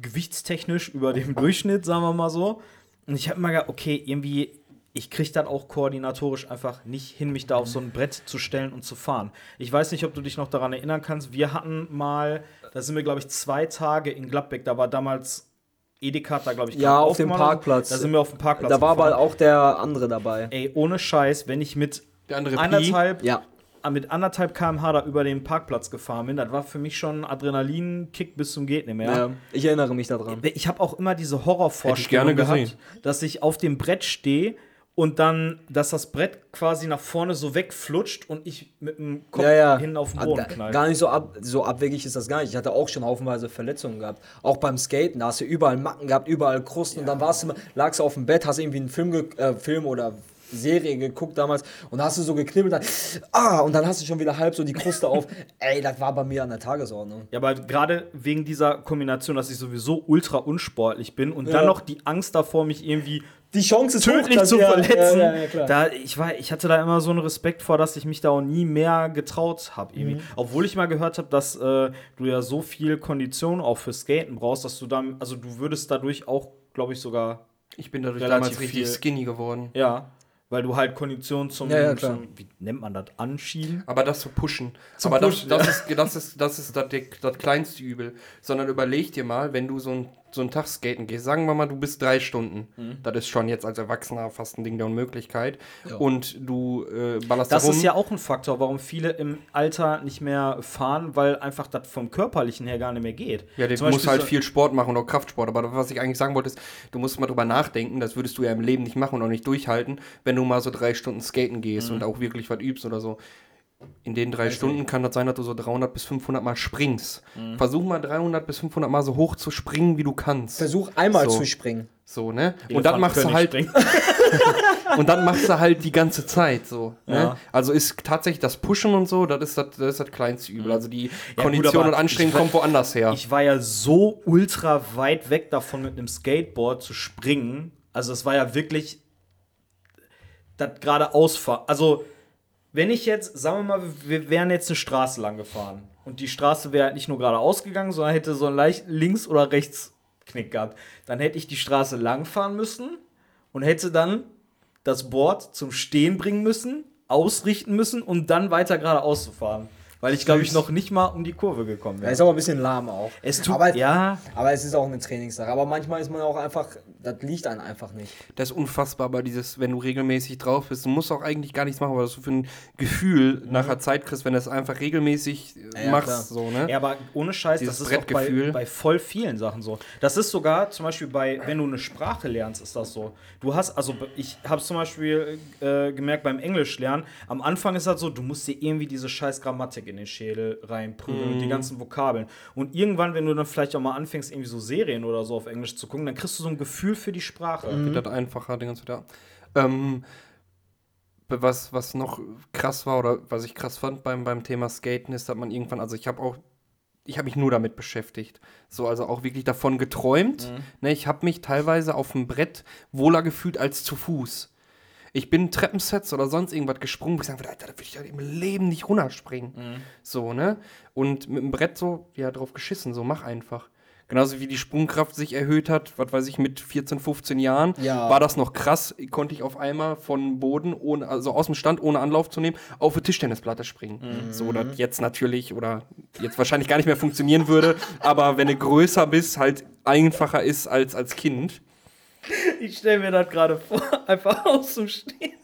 gewichtstechnisch über dem (laughs) Durchschnitt, sagen wir mal so. Und ich habe immer gedacht, okay, irgendwie, ich kriege dann auch koordinatorisch einfach nicht hin, mich da auf so ein Brett zu stellen und zu fahren. Ich weiß nicht, ob du dich noch daran erinnern kannst. Wir hatten mal, da sind wir, glaube ich, zwei Tage in Gladbeck. Da war damals Edeka, da, glaube ich, Ja, auf dem. Parkplatz. Da sind wir auf dem Parkplatz. Da war gefahren. aber auch der andere dabei. Ey, ohne Scheiß, wenn ich mit Der andere Pi. anderthalb, Ja. ah, mit anderthalb km/h da über den Parkplatz gefahren bin, das war für mich schon ein Adrenalinkick bis zum geht nicht mehr. Ja. Ich erinnere mich daran. Ich habe auch immer diese ich Horrorvorstellung gerne gehabt, dass ich auf dem Brett stehe und dann, dass das Brett quasi nach vorne so wegflutscht und ich mit dem Kopf Ja, ja. hin auf den Ah, Boden knall. Gar nicht so, ab, so abwegig ist das gar nicht. Ich hatte auch schon haufenweise Verletzungen gehabt. Auch beim Skaten, da hast du überall Macken gehabt, überall Krusten. Und dann warst du, lagst du auf dem Bett, hast irgendwie einen Film, äh, Film oder Serie geguckt damals und hast du so geknibbelt, dann, ah, und dann hast du schon wieder halb so die Kruste auf. (laughs) Ey, das war bei mir an der Tagesordnung. Ja, aber gerade wegen dieser Kombination, dass ich sowieso ultra unsportlich bin und Ja. dann noch die Angst davor, mich irgendwie Die Chance ist tödlich hoch, zu wir- verletzen. Ja, ja, ja, da, ich, war, ich hatte da immer so einen Respekt vor, dass ich mich da auch nie mehr getraut habe. Mhm. Obwohl ich mal gehört habe, dass äh, du ja so viel Kondition auch für Skaten brauchst, dass du dann, also du würdest dadurch auch, glaube ich, sogar, Ich bin dadurch Relativ damals richtig viel. skinny geworden. ja, weil du halt Kondition zum, Ja, ja, zum wie nennt man das, anschieben? Aber das zu pushen. Zu aber pushen, das, das, ist, das ist das, ist das, das kleinste Übel. Sondern überleg dir mal, wenn du so, ein, so einen Tag skaten gehst, sagen wir mal, du bist drei Stunden. Mhm. Das ist schon jetzt als Erwachsener fast ein Ding der Unmöglichkeit. Und du äh, ballerst Das da ist ja auch ein Faktor, warum viele im Alter nicht mehr fahren, weil einfach das vom Körperlichen her gar nicht mehr geht. Ja, du musst halt so- viel Sport machen und auch Kraftsport. Aber was ich eigentlich sagen wollte, ist, du musst mal drüber nachdenken, das würdest du ja im Leben nicht machen und auch nicht durchhalten, wenn du mal so drei Stunden skaten gehst Mhm. und auch wirklich was übst oder so. In den drei Stunden kann das sein, dass du so 300 bis 500 Mal springst. Mhm. Versuch mal 300 bis 500 Mal so hoch zu springen, wie du kannst. Versuch einmal So. zu springen. So, ne? Und dann machst du halt, (laughs) und dann machst du halt die ganze Zeit so. Ne? Ja. Also ist tatsächlich das Pushen und so, das ist das, das, ist das kleinste Übel. Also die Mhm. gut, Kondition aber und Anstrengung kommt woanders her. Ich war ja so ultra weit weg davon, mit einem Skateboard zu springen. Also es war ja wirklich das gerade ausfahren. Also wenn ich jetzt, sagen wir mal, wir wären jetzt eine Straße lang gefahren und die Straße wäre nicht nur geradeaus gegangen, sondern hätte so einen leicht links oder rechts Knick gehabt, dann hätte ich die Straße lang fahren müssen und hätte dann das Board zum Stehen bringen müssen, ausrichten müssen und dann weiter geradeaus zu fahren. Weil ich, glaube ich, noch nicht mal um die Kurve gekommen Ja. wäre. Ist aber ein bisschen lahm auch. Es tut, aber, ja, aber es ist auch eine Trainingssache. Aber manchmal ist man auch einfach, das liegt einem einfach nicht. Das ist unfassbar, aber dieses, wenn du regelmäßig drauf bist, du musst auch eigentlich gar nichts machen, weil du so für ein Gefühl nachher Zeit kriegst, wenn du es einfach regelmäßig äh, Mhm. Ja, machst, klar. so, ne? Ja, aber ohne Scheiß, Dieses das ist auch bei, Brettgefühl. bei voll vielen Sachen so. Das ist sogar zum Beispiel bei, wenn du eine Sprache lernst, ist das so. Du hast, also ich habe zum Beispiel äh, gemerkt beim Englisch lernen, am Anfang ist das so, du musst dir irgendwie diese scheiß Grammatik in den Schädel reinprügeln Mhm. und die ganzen Vokabeln. Und irgendwann, wenn du dann vielleicht auch mal anfängst, irgendwie so Serien oder so auf Englisch zu gucken, dann kriegst du so ein Gefühl für die Sprache. Wird das einfacher, den ganzen Tag. Ähm, was, was noch krass war oder was ich krass fand beim, beim Thema Skaten ist, dass man irgendwann, also ich habe auch, ich habe mich nur damit beschäftigt. So, also auch wirklich davon geträumt. Ne, ich habe mich teilweise auf dem Brett wohler gefühlt als zu Fuß. Ich bin Treppensets oder sonst irgendwas gesprungen, wo ich sagen würde, Alter, da würde ich ja im Leben nicht runterspringen. So, ne? Und mit dem Brett so, ja, drauf geschissen, so, mach einfach. Genauso wie die Sprungkraft sich erhöht hat, was weiß ich, mit 14, 15 Jahren, Ja. war das noch krass, konnte ich auf einmal von Boden, ohne, also aus dem Stand, ohne Anlauf zu nehmen, auf eine Tischtennisplatte springen. So, das jetzt natürlich oder jetzt wahrscheinlich gar nicht mehr funktionieren würde, aber wenn du größer bist, halt einfacher ist als als Kind. Ich stelle mir das gerade vor, (laughs) einfach aus dem Stehen.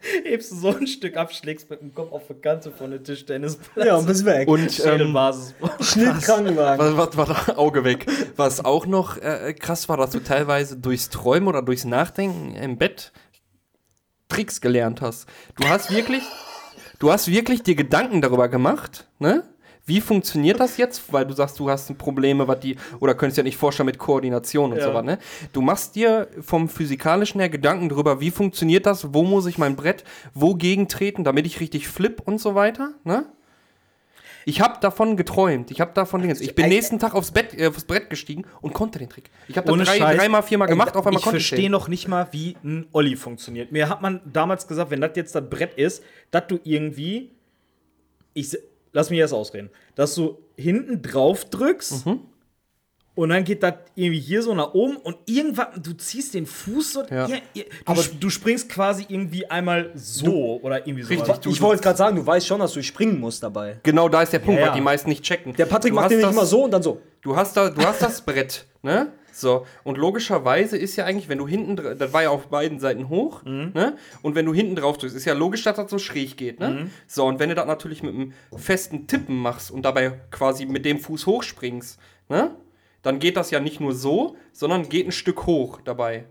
(laughs) Hebst du so ein Stück ab, schlägst mit dem Kopf auf die Kante von der Tischtennisplatte. Ja, und bist weg. Und ähm. (laughs) Schnitt Krankenwagen. Was, was war da? (laughs) Auge weg. Was auch noch äh, krass war, dass du teilweise durchs Träumen oder durchs Nachdenken im Bett Tricks gelernt hast. Du hast wirklich, du hast wirklich dir Gedanken darüber gemacht, ne? Wie funktioniert das jetzt? Weil du sagst, du hast Probleme, was die, oder könntest ja nicht vorstellen mit Koordination und Ja. so was, ne? Du machst dir vom Physikalischen her Gedanken darüber, wie funktioniert das, wo muss ich mein Brett wogegen treten, damit ich richtig flip und so weiter, ne? Ich habe davon geträumt. Ich habe davon Dingens. Ich bin nächsten Tag aufs, Bett, äh, aufs Brett gestiegen und konnte den Trick. Ich habe das drei, Scheiß. dreimal, viermal gemacht, auf einmal ich konnte ich verstehe den. noch nicht mal, wie ein Olli funktioniert. Mir hat man damals gesagt, wenn das jetzt das Brett ist, dass du irgendwie, ich lass mich erst ausreden, dass du hinten drauf drückst Mhm. und dann geht das irgendwie hier so nach oben und irgendwann, du ziehst den Fuß so, Ja. ihr- ihr- du, sch- du springst quasi irgendwie einmal so oder irgendwie so. Richtig, du- Ich wollte gerade sagen, du weißt schon, dass du springen musst dabei. Genau da ist der Punkt, Ja, was die ja. meisten nicht checken. Der Patrick Du macht den nicht immer so und dann so. Du hast, da, du hast das Brett, ne? So, und logischerweise ist ja eigentlich, wenn du hinten, das war ja auf beiden Seiten hoch, ne? Und wenn du hinten drauf drückst, ist ja logisch, dass das so schräg geht, ne? So, und wenn du das natürlich mit einem festen Tippen machst und dabei quasi mit dem Fuß hochspringst, ne? Dann geht das ja nicht nur so, sondern geht ein Stück hoch dabei.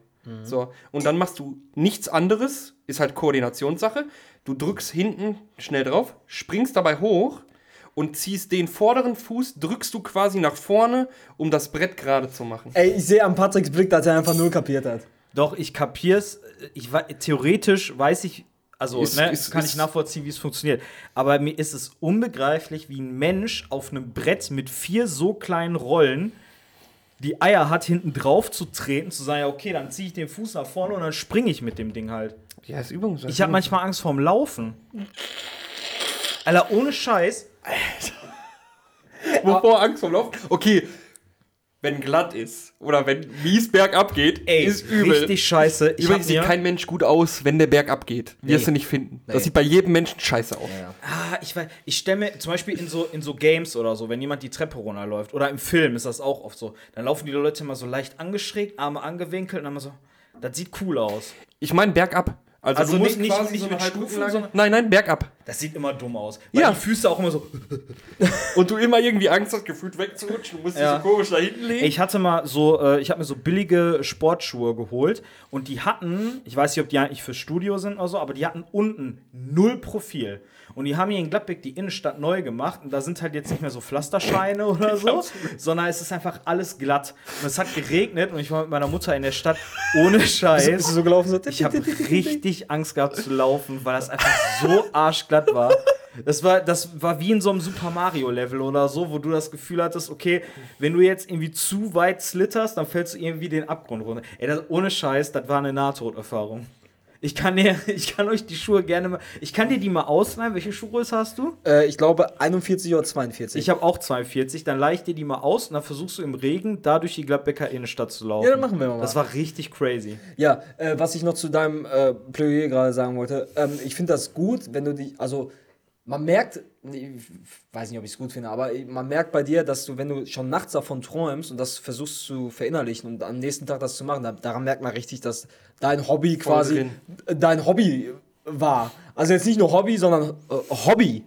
So, und dann machst du nichts anderes, ist halt Koordinationssache. Du drückst hinten schnell drauf, springst dabei hoch und ziehst den vorderen Fuß, drückst du quasi nach vorne, um das Brett gerade zu machen. Ey, ich sehe an Patricks Blick, dass er einfach null kapiert hat. Doch, ich kapier's. Ich, theoretisch weiß ich, also Ist- ne, ist- kann ist- ich nachvollziehen, wie es funktioniert. Aber mir ist es unbegreiflich, wie ein Mensch auf einem Brett mit vier so kleinen Rollen die Eier hat, hinten drauf zu treten, zu sagen, ja, okay, dann ziehe ich den Fuß nach vorne und dann springe ich mit dem Ding halt. Ja, ist Übung. Ich habe manchmal Angst vorm Laufen. Alter, ohne Scheiß. Wovor Angst vom Laufen? Okay, wenn glatt ist oder wenn mies bergab geht, Ey, ist übel. richtig scheiße. Ich Übrigens sieht kein Mensch gut aus, wenn der bergab geht. Wirst Nee. du nicht finden. Nee. Das sieht bei jedem Menschen scheiße aus. ah, ich weiß, ich stelle mir zum Beispiel in so, in so Games oder so, wenn jemand die Treppe runterläuft oder im Film ist das auch oft so, dann laufen die Leute immer so leicht angeschrägt, Arme angewinkelt und dann immer so, das sieht cool aus. Ich meine bergab. Also, Also du nicht- musst nicht- nicht so mit Stufen, Umlage- sondern- Nein, nein, bergab. Das sieht immer dumm aus. Weil Ja. die Füße auch immer so. (laughs) Und du immer irgendwie Angst hast, gefühlt wegzurutschen. Du musst Ja. dich so komisch da hinten legen. Ich hatte mal so, äh, ich habe mir so billige Sportschuhe geholt und die hatten, ich weiß nicht, ob die eigentlich fürs Studio sind oder so, aber die hatten unten null Profil. Und die haben hier in Gladbeck die Innenstadt neu gemacht und da sind halt jetzt nicht mehr so Pflasterscheine (laughs) oder so, sondern es ist einfach alles glatt. Und es hat geregnet und ich war mit meiner Mutter in der Stadt ohne Scheiß. Bist du so gelaufen? So, Ich habe richtig Angst gehabt zu laufen, weil das einfach so arschglatt war. Das war, das war wie in so einem Super Mario Level oder so, wo du das Gefühl hattest, okay, wenn du jetzt irgendwie zu weit slitterst, dann fällst du irgendwie den Abgrund runter. Ey, das, ohne Scheiß, das war eine Nahtoderfahrung. Ich kann, dir, (laughs) ich kann euch die Schuhe gerne mal. Ich kann dir die mal ausleihen. Welche Schuhgröße hast du? Äh, ich glaube 41 oder 42. Ich habe auch 42. Dann leih ich dir die mal aus und dann versuchst du im Regen da durch die Gladbecker Innenstadt zu laufen. Ja, dann machen wir mal. Das war richtig crazy. Ja, äh, was ich noch zu deinem äh, Plädoyer gerade sagen wollte, ähm, ich finde das gut, wenn du dich, also man merkt, ich weiß nicht, ob ich es gut finde, aber man merkt bei dir, dass du, wenn du schon nachts davon träumst und das versuchst zu verinnerlichen und am nächsten Tag das zu machen, da, daran merkt man richtig, dass dein Hobby quasi drin. dein Hobby war. Also jetzt nicht nur Hobby, sondern äh, Hobby.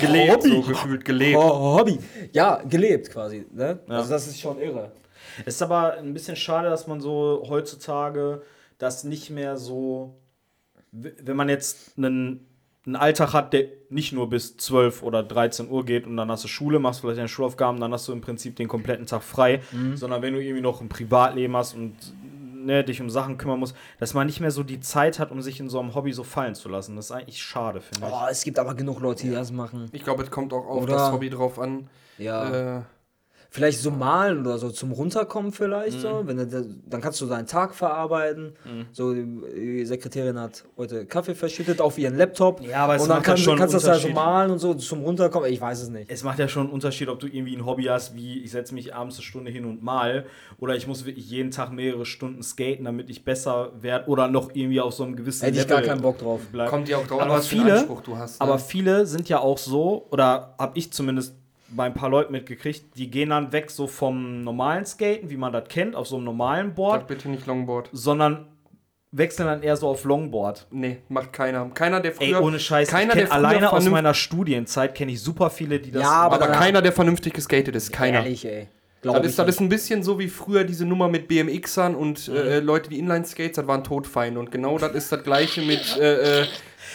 Gelebt, Hobby. so gefühlt gelebt. Hobby. Ja, gelebt quasi. Ne? Also das ist schon irre. Es ist aber ein bisschen schade, dass man so heutzutage das nicht mehr so, wenn man jetzt einen, einen Alltag hat, der nicht nur bis 12 oder 13 Uhr geht und dann hast du Schule, machst vielleicht deine Schulaufgaben, dann hast du im Prinzip den kompletten Tag frei, sondern wenn du irgendwie noch ein Privatleben hast und ne, dich um Sachen kümmern musst, dass man nicht mehr so die Zeit hat, um sich in so einem Hobby so fallen zu lassen. Das ist eigentlich schade, finde ich. Oh, es gibt aber genug Leute, die das machen. Ich glaube, es kommt auch auf Oder- das Hobby drauf an. Ja. Äh, Vielleicht so malen oder so zum Runterkommen vielleicht Mhm. so. Wenn du, dann kannst du deinen Tag verarbeiten. So, die Sekretärin hat heute Kaffee verschüttet auf ihren Laptop. Ja, aber es und dann macht ja kannst, schon du kannst du das da so malen und so zum Runterkommen. Ich weiß es nicht. Es macht ja schon einen Unterschied, ob du irgendwie ein Hobby hast, wie ich setze mich abends eine Stunde hin und mal, oder ich muss wirklich jeden Tag mehrere Stunden skaten, damit ich besser werde, oder noch irgendwie auf so einem gewissen Hätte ich gar keinen Bock drauf. bleib. kommt ja auch drauf, aber was für einen viele, Anspruch du hast. Ne? aber viele sind ja auch so, oder habe ich zumindest bei ein paar Leuten mitgekriegt, die gehen dann weg so vom normalen Skaten, wie man das kennt, auf so einem normalen Sag Board, bitte nicht Longboard. sondern wechseln dann eher so auf Longboard. Nee, macht keiner. Keiner, der früher. Ey, ohne Scheiß, keiner, ich der alleine aus meiner Studienzeit kenne ich super viele, die das Ja, aber Aber da- keiner, der vernünftig geskatet ist. Keiner. Ehrlich, ey. Glaub Das ist, das ist ein bisschen so wie früher diese Nummer mit BMXern und Mhm. äh, Leute, die Inline-Skates, das waren Todfeinde. Und genau das ist das gleiche mit, äh,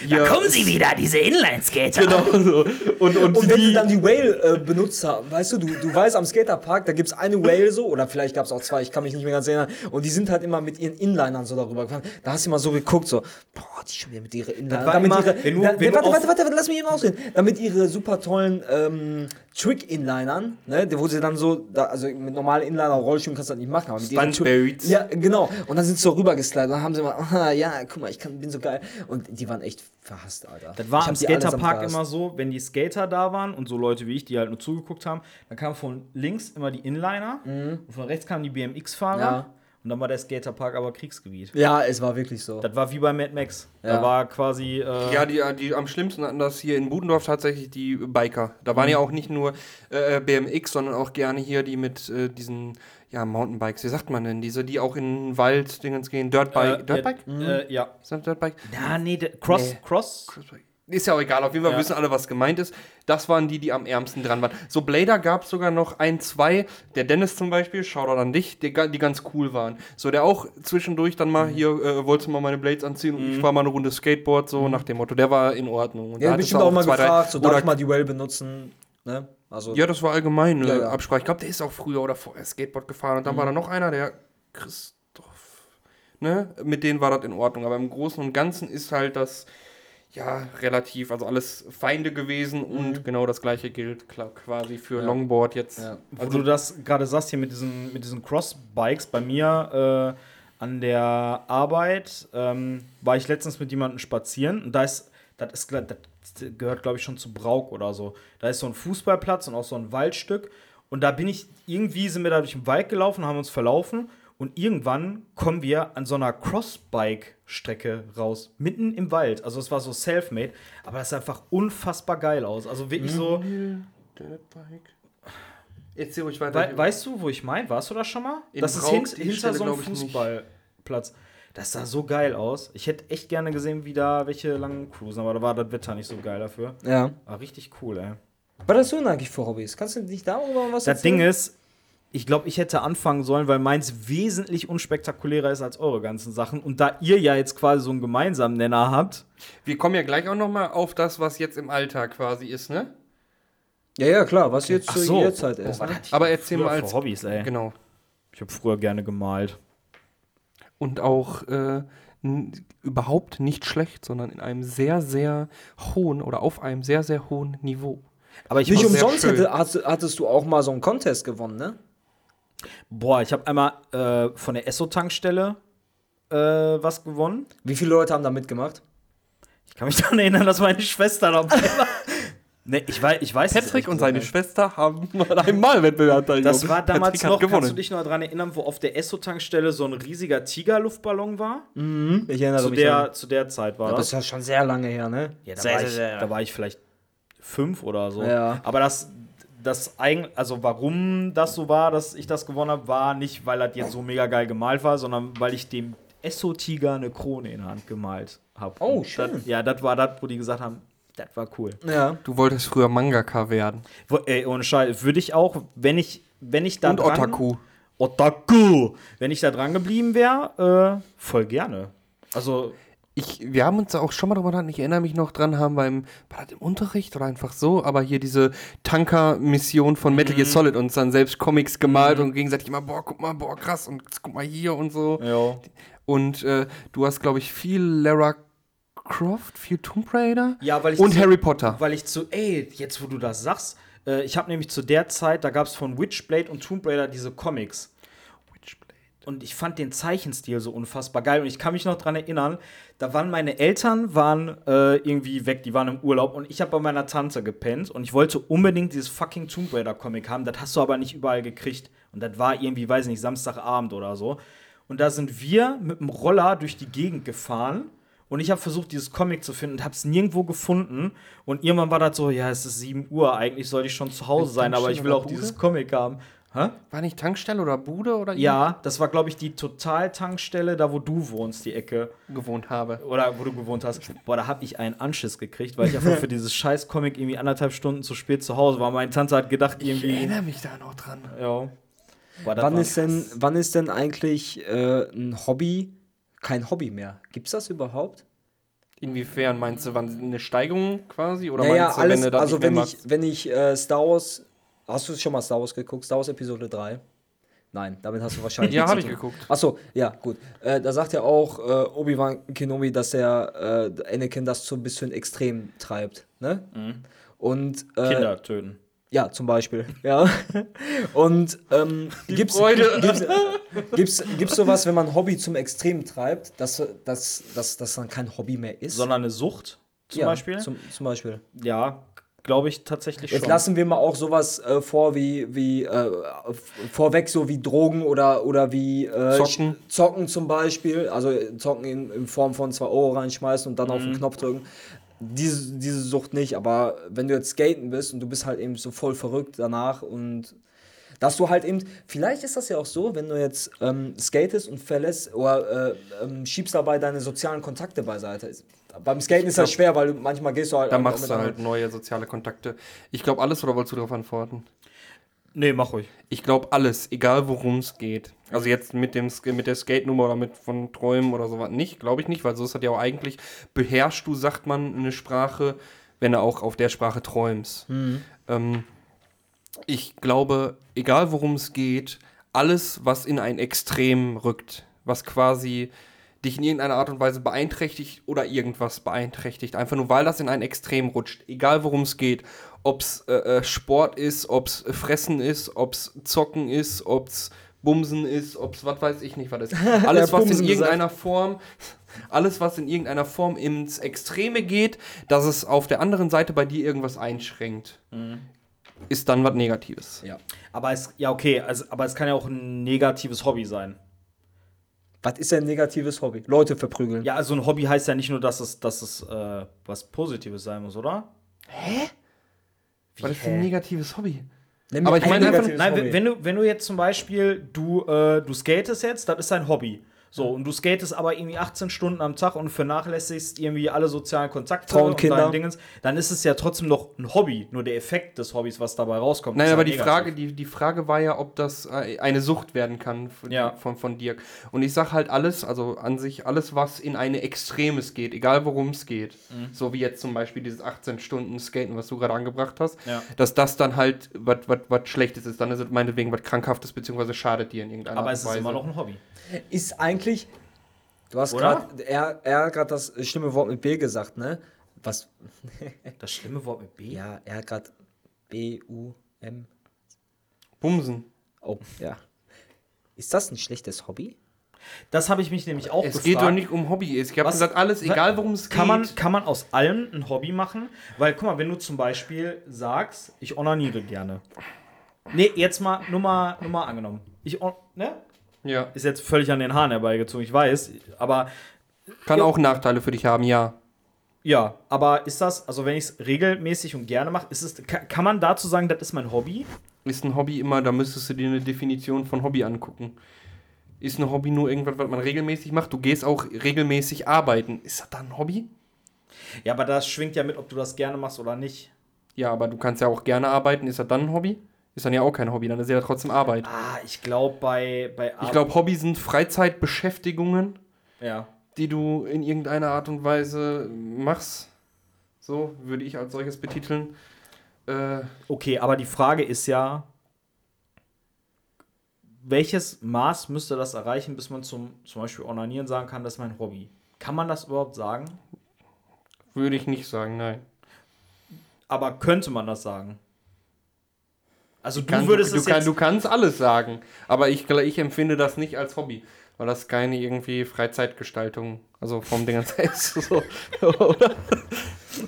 Ja, Kommen sie wieder, diese Inline-Skater. Genau so. Und, und, Und wenn die, sie dann die Whale äh, benutzt haben, weißt du, du, du weißt am Skaterpark, da gibt es eine Whale so, oder vielleicht gab es auch zwei, ich kann mich nicht mehr ganz erinnern, und die sind halt immer mit ihren Inlinern so darüber gefahren. Da hast du immer so geguckt, so, boah, die schon wieder mit ihren Inlinern. war Damit immer, ihre, wenn du- da, wenn du warte, warte, warte, warte, lass mich eben ausreden. Damit ihre super tollen ähm, Trick-Inlinern, ne, wo sie dann so, da, also mit normalen Inliner Rollschuhen kannst du das nicht machen, aber mit Ja, genau. Und dann sind sie so rübergeslidet, dann haben sie immer, ah, ja, guck mal, ich kann, bin so geil. Und die waren echt verhasst, Alter. Das war Ich am Skaterpark immer so, wenn die Skater da waren und so Leute wie ich, die halt nur zugeguckt haben, dann kamen von links immer die Inliner und von rechts kamen die BMX-Fahrer Mhm. Ja. Und dann war der Skaterpark aber Kriegsgebiet. Ja, es war wirklich so. Das war wie bei Mad Max. Ja. Da war quasi. Äh, Ja, die, die am schlimmsten hatten das hier in Budendorf tatsächlich die Biker. Da waren ja auch nicht nur äh, BMX, sondern auch gerne hier die mit äh, diesen ja, Mountainbikes. Wie sagt man denn? Diese, die auch in den Wald Dingens gehen. Dirtbike. äh, Dirtbike? Ja, äh, ja. Ist das Dirtbike? Ja, nee, Cross, Nee. Cross. Ist ja auch egal, auf jeden Fall Ja. wissen alle, was gemeint ist. Das waren die, die am ärmsten dran waren. So Blader gab es sogar noch ein, zwei. Der Dennis zum Beispiel, Shoutout an dich, die, die ganz cool waren. So, der auch zwischendurch dann Mhm. mal hier, äh, wolltest du mal meine Blades anziehen und ich fahr mal eine Runde Skateboard, so nach dem Motto. Der war in Ordnung. Und Ja, da bestimmt du auch mal zwei, drei- gefragt, so darf ich mal die Well benutzen, ne? Also, Ja, das war allgemein eine Ja, ja. Absprache. Ich glaube, der ist auch früher oder vorher Skateboard gefahren. Und dann war da noch einer, der Christoph. Ne? Mit denen war das in Ordnung. Aber im Großen und Ganzen ist halt das, ja, relativ, also alles Feinde gewesen. Und genau das gleiche gilt klar, quasi für Longboard jetzt. Ja. Wo du das gerade sagst hier mit diesen, mit diesen Crossbikes, bei mir äh, an der Arbeit ähm, war ich letztens mit jemandem spazieren und da ist, das ist, das gehört glaube ich schon zu Brauk oder so. Da ist so ein Fußballplatz und auch so ein Waldstück und da bin ich, irgendwie sind wir da durch den Wald gelaufen, haben uns verlaufen und irgendwann kommen wir an so einer Crossbike-Strecke raus, mitten im Wald. Also es war so self-made, aber das sah einfach unfassbar geil aus. Also wirklich so, Dirtbike. Erzähl ruhig weiter. We weißt du, wo ich meine? Warst du da schon mal? In das ist die hinter Stelle so einem. Fußballplatz. Das sah so geil aus. Ich hätte echt gerne gesehen, wie da welche langen cruisen, aber da war das Wetter nicht so geil dafür. ja. War richtig cool, ey. Was hast du denn eigentlich für Hobbys? Kannst du nicht darüber was Das Ding ist, ich glaube, ich hätte anfangen sollen, weil meins wesentlich unspektakulärer ist als eure ganzen Sachen. Und da ihr ja jetzt quasi so einen gemeinsamen Nenner habt, Wir kommen ja gleich auch noch mal auf das, was jetzt im Alltag quasi ist, ne? Ja, ja, klar, was jetzt Ach zu so. jeder Zeit ist. Was Ne? Aber erzähl mal als- Hobbys, ey. Genau. Ich habe früher gerne gemalt. und auch äh, überhaupt nicht schlecht, sondern in einem sehr, sehr hohen oder auf einem sehr, sehr hohen Niveau. Aber ich Nicht umsonst hätte, hattest, hattest du auch mal so einen Contest gewonnen, ne? Boah, ich habe einmal äh, von der Esso-Tankstelle äh, was gewonnen. Wie viele Leute haben da mitgemacht? Ich kann mich (laughs) daran erinnern, dass meine Schwester dabei war. (laughs) nee, ich weiß, ich weiß es Patrick und seine nicht. Schwester haben mal einmal Wettbewerb teilgenommen. Das war damals Patrick noch, kannst gewonnen. du dich noch daran erinnern, wo auf der Esso-Tankstelle so ein riesiger Tiger-Luftballon war? Ich erinnere Zu der, zu der Zeit war Das das. ist ja schon sehr lange her, ne? Ja, da, sehr, war sehr, ich, sehr. da war ich vielleicht fünf oder so. Ja. Aber das, das eigentlich, also warum das so war, dass ich das gewonnen habe, war nicht, weil das jetzt so mega geil gemalt war, sondern weil ich dem Esso-Tiger eine Krone in der Hand gemalt habe. Oh, schön. Das, ja, das war das, wo die gesagt haben, das war cool. ja. Du wolltest früher Mangaka werden. Wo, ey, ohne Scheiß, würde ich auch, wenn ich, wenn ich da Und dran, Otaku. Otaku! Wenn ich da dran geblieben wäre, äh, voll gerne. Also, Ich, wir haben uns da auch schon mal drüber gedacht, ich erinnere mich noch dran, haben beim, war das im Unterricht oder einfach so, aber hier diese Tanker-Mission von Metal Mhm. Gear Solid uns dann selbst Comics gemalt und gegenseitig immer, boah, guck mal, boah, krass und guck mal hier und so. ja. Und äh, du hast, glaube ich, viel Lara Croft, viel Tomb Raider Ja, weil ich und zu- Harry Potter. Weil ich zu, ey, jetzt wo du das sagst, äh, ich habe nämlich zu der Zeit, da gab es von Witchblade und Tomb Raider diese Comics. Und ich fand den Zeichenstil so unfassbar geil. Und ich kann mich noch dran erinnern, da waren meine Eltern waren äh, irgendwie weg, die waren im Urlaub und ich habe bei meiner Tante gepennt und ich wollte unbedingt dieses fucking Tomb Raider Comic haben. Das hast du aber nicht überall gekriegt. Und das war irgendwie, weiß ich nicht, Samstagabend oder so. Und da sind wir mit dem Roller durch die Gegend gefahren und ich habe versucht, dieses Comic zu finden und habe es nirgendwo gefunden. Und irgendwann war das so, ja, es ist 7 Uhr, eigentlich sollte ich schon zu Hause sein, aber ich will auch Bude? dieses Comic haben. Hä? War nicht Tankstelle oder Bude oder Ja, das war, glaube ich, die Total-Tankstelle, da wo du wohnst, die Ecke. ich gewohnt habe? Oder wo du gewohnt hast. Boah, da habe ich einen Anschiss gekriegt, weil ich einfach für dieses (laughs) scheiß Comic irgendwie anderthalb Stunden zu spät zu Hause war. Meine Tante hat gedacht, Ich irgendwie. erinnere mich da noch dran. Ja. Boah, Wann ist, denn, wann ist denn eigentlich äh, ein Hobby kein Hobby mehr? Gibt's das überhaupt? Inwiefern meinst du, wann eine Steigerung quasi? Oder Naja, meinst du, alles, du das also nicht mehr wenn ich, wenn ich äh, Star Wars, hast du schon mal Star Wars geguckt? Star Wars Episode 3? Nein, damit hast du wahrscheinlich Ja, nichts hab zu ich geguckt. Achso, ja, gut. Äh, da sagt ja auch äh, Obi-Wan Kenobi, dass der äh, Anakin das so ein bisschen extrem treibt. Ne? Und äh, Kinder töten. Ja, zum Beispiel. (laughs) Ja. Und ähm, gibt's, Freude. gibt's, gibt's, gibt's sowas, wenn man Hobby zum Extrem treibt, dass dass, dass das dann kein Hobby mehr ist? Sondern eine Sucht zum ja, Beispiel? Zum, zum Beispiel. ja, glaube ich tatsächlich Jetzt schon. lassen wir mal auch sowas äh, vor wie, wie äh, vorweg, so wie Drogen oder, oder wie äh, Zocken. Zocken zum Beispiel. Also äh, Zocken in, in Form von 2 Euro reinschmeißen und dann auf den Knopf drücken. Diese, diese Sucht nicht, aber wenn du jetzt skaten bist und du bist halt eben so voll verrückt danach und dass du halt eben, vielleicht ist das ja auch so, wenn du jetzt ähm, skatest und verlässt oder äh, ähm, schiebst dabei deine sozialen Kontakte beiseite. Beim Skaten ist das schwer, weil du, manchmal gehst du halt. Da machst du anderen- halt neue soziale Kontakte. Ich glaube alles, oder wolltest du darauf antworten? nee, mach ruhig. Ich glaube alles, egal worum es geht. Also jetzt mit dem mit der Skate-Nummer oder mit von Träumen oder sowas nicht, glaube ich nicht, weil so ist das ja auch eigentlich, beherrschst du, sagt man, eine Sprache, wenn du auch auf der Sprache träumst. Ähm, ich glaube, egal worum es geht, alles, was in ein Extrem rückt, was quasi dich in irgendeiner Art und Weise beeinträchtigt oder irgendwas beeinträchtigt, einfach nur weil das in ein Extrem rutscht, egal worum es geht, ob es äh, äh, Sport ist, ob es Fressen ist, ob es Zocken ist, ob es Bumsen ist, ob es was weiß ich nicht was (laughs) ist. Alles, was in irgendeiner Form, alles, was in irgendeiner Form ins Extreme geht, dass es auf der anderen Seite bei dir irgendwas einschränkt, ist dann was Negatives. Ja. Aber es, ja, okay, also, aber es kann ja auch ein negatives Hobby sein. Was ist ein negatives Hobby? Leute verprügeln. Ja, also ein Hobby heißt ja nicht nur, dass es, dass es äh, was Positives sein muss, oder? Was ist denn ein negatives Hobby? Aber ich ein meine Nein, Hobby. wenn du, wenn du jetzt zum Beispiel, du, äh, du skatest jetzt, das ist dein Hobby. So, und du skatest aber irgendwie 18 Stunden am Tag und vernachlässigst irgendwie alle sozialen Kontakte Frauen, und Kinder. dein Dingens, dann ist es ja trotzdem noch ein Hobby. Nur der Effekt des Hobbys, was dabei rauskommt, Nein, aber ja die. Frage, die, die Frage war ja, ob das äh, eine Sucht werden kann von, Ja. von, von Dirk. Und ich sag halt alles, also an sich alles, was in eine Extremes geht, egal worum es geht. Mhm. So wie jetzt zum Beispiel dieses 18 Stunden Skaten, was du gerade angebracht hast, Ja. dass das dann halt was Schlechtes ist. Dann ist es meinetwegen was Krankhaftes, beziehungsweise schadet dir in irgendeiner Aber Art es und ist Weise. immer noch ein Hobby. ist eigentlich. Du hast gerade, er, er hat gerade das schlimme Wort mit B gesagt, ne? Was? (laughs) Das schlimme Wort mit B? Ja, er hat gerade B, U, M. Bumsen. Oh, ja. Ist das ein schlechtes Hobby? Das habe ich mich nämlich auch Es gefragt. geht doch nicht um Hobby. Ich habe Was- gesagt, alles, egal worum es geht. Kann man, kann man aus allem ein Hobby machen? Weil, guck mal, wenn du zum Beispiel sagst, ich onaniere gerne. Nee, jetzt mal, nur mal, nur mal angenommen. Ich, on- ne? Ja. Ist jetzt völlig an den Haaren herbeigezogen, ich weiß. Aber, Kann auch Nachteile für dich haben, ja. ja, aber ist das, also wenn ich es regelmäßig und gerne mache, ist es, kann, kann man dazu sagen, das ist mein Hobby? Ist ein Hobby immer, da müsstest du dir eine Definition von Hobby angucken. Ist ein Hobby nur irgendwas, was man regelmäßig macht? Du gehst auch regelmäßig arbeiten. Ist das dann ein Hobby? Ja, aber das schwingt ja mit, ob du das gerne machst oder nicht. Ja, aber du kannst ja auch gerne arbeiten. Ist das dann ein Hobby? Ist dann ja auch kein Hobby, dann ist ja trotzdem Arbeit. Ah, ich glaube, bei, bei Ich glaube, Hobby sind Freizeitbeschäftigungen, ja. die du in irgendeiner Art und Weise machst. So würde ich als solches betiteln. Äh, Okay, aber die Frage ist ja, welches Maß müsste das erreichen, bis man zum, zum Beispiel Onanieren sagen kann, das ist mein Hobby? Kann man das überhaupt sagen? würde ich nicht sagen, nein. Aber könnte man das sagen? Also du Kann, würdest du, es kann, jetzt... du kannst alles sagen, aber ich, ich empfinde das nicht als Hobby, weil das keine irgendwie Freizeitgestaltung, also vom Ding (laughs) ist. So, oder?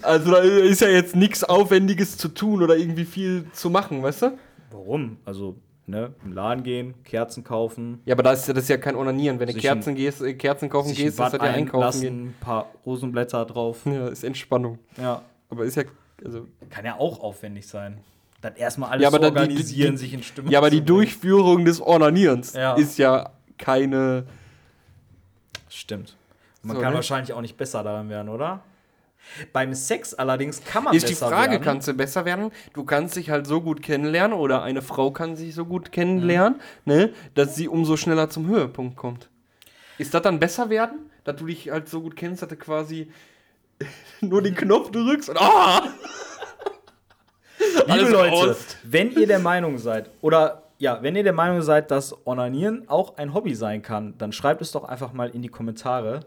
Also da ist ja jetzt nichts Aufwendiges zu tun oder irgendwie viel zu machen, weißt du? Warum? Also, ne, im Laden gehen, Kerzen kaufen, Ja, aber das ist, ja- das ist ja kein Onanieren. Wenn du Kerzen, gehst, äh, Kerzen kaufen gehst, ist das ja einkaufen gehen. einlassen, ein paar Rosenblätter drauf. Ja, ist Entspannung. Ja, Aber ist ja, also, kann ja auch aufwendig sein. Dann erstmal alles Ja, aber dann die- die- organisieren, die- sich in Stimmung ja, aber die. Durchführung des Onanierens Ja. ist ja keine. Stimmt. Man So, kann ne? wahrscheinlich auch nicht besser daran werden, oder? Beim Sex allerdings kann man Ist die besser Frage, werden. kannst du besser werden? Du kannst dich halt so gut kennenlernen oder eine Frau kann sich so gut kennenlernen, ne, dass sie umso schneller zum Höhepunkt kommt. Ist das dann besser werden? Dass du dich halt so gut kennst, dass du quasi (laughs) nur den Knopf drückst und ah! Liebe Leute, wenn ihr der Meinung seid, oder ja, wenn ihr der Meinung seid, dass Onanieren auch ein Hobby sein kann, dann schreibt es doch einfach mal in die Kommentare.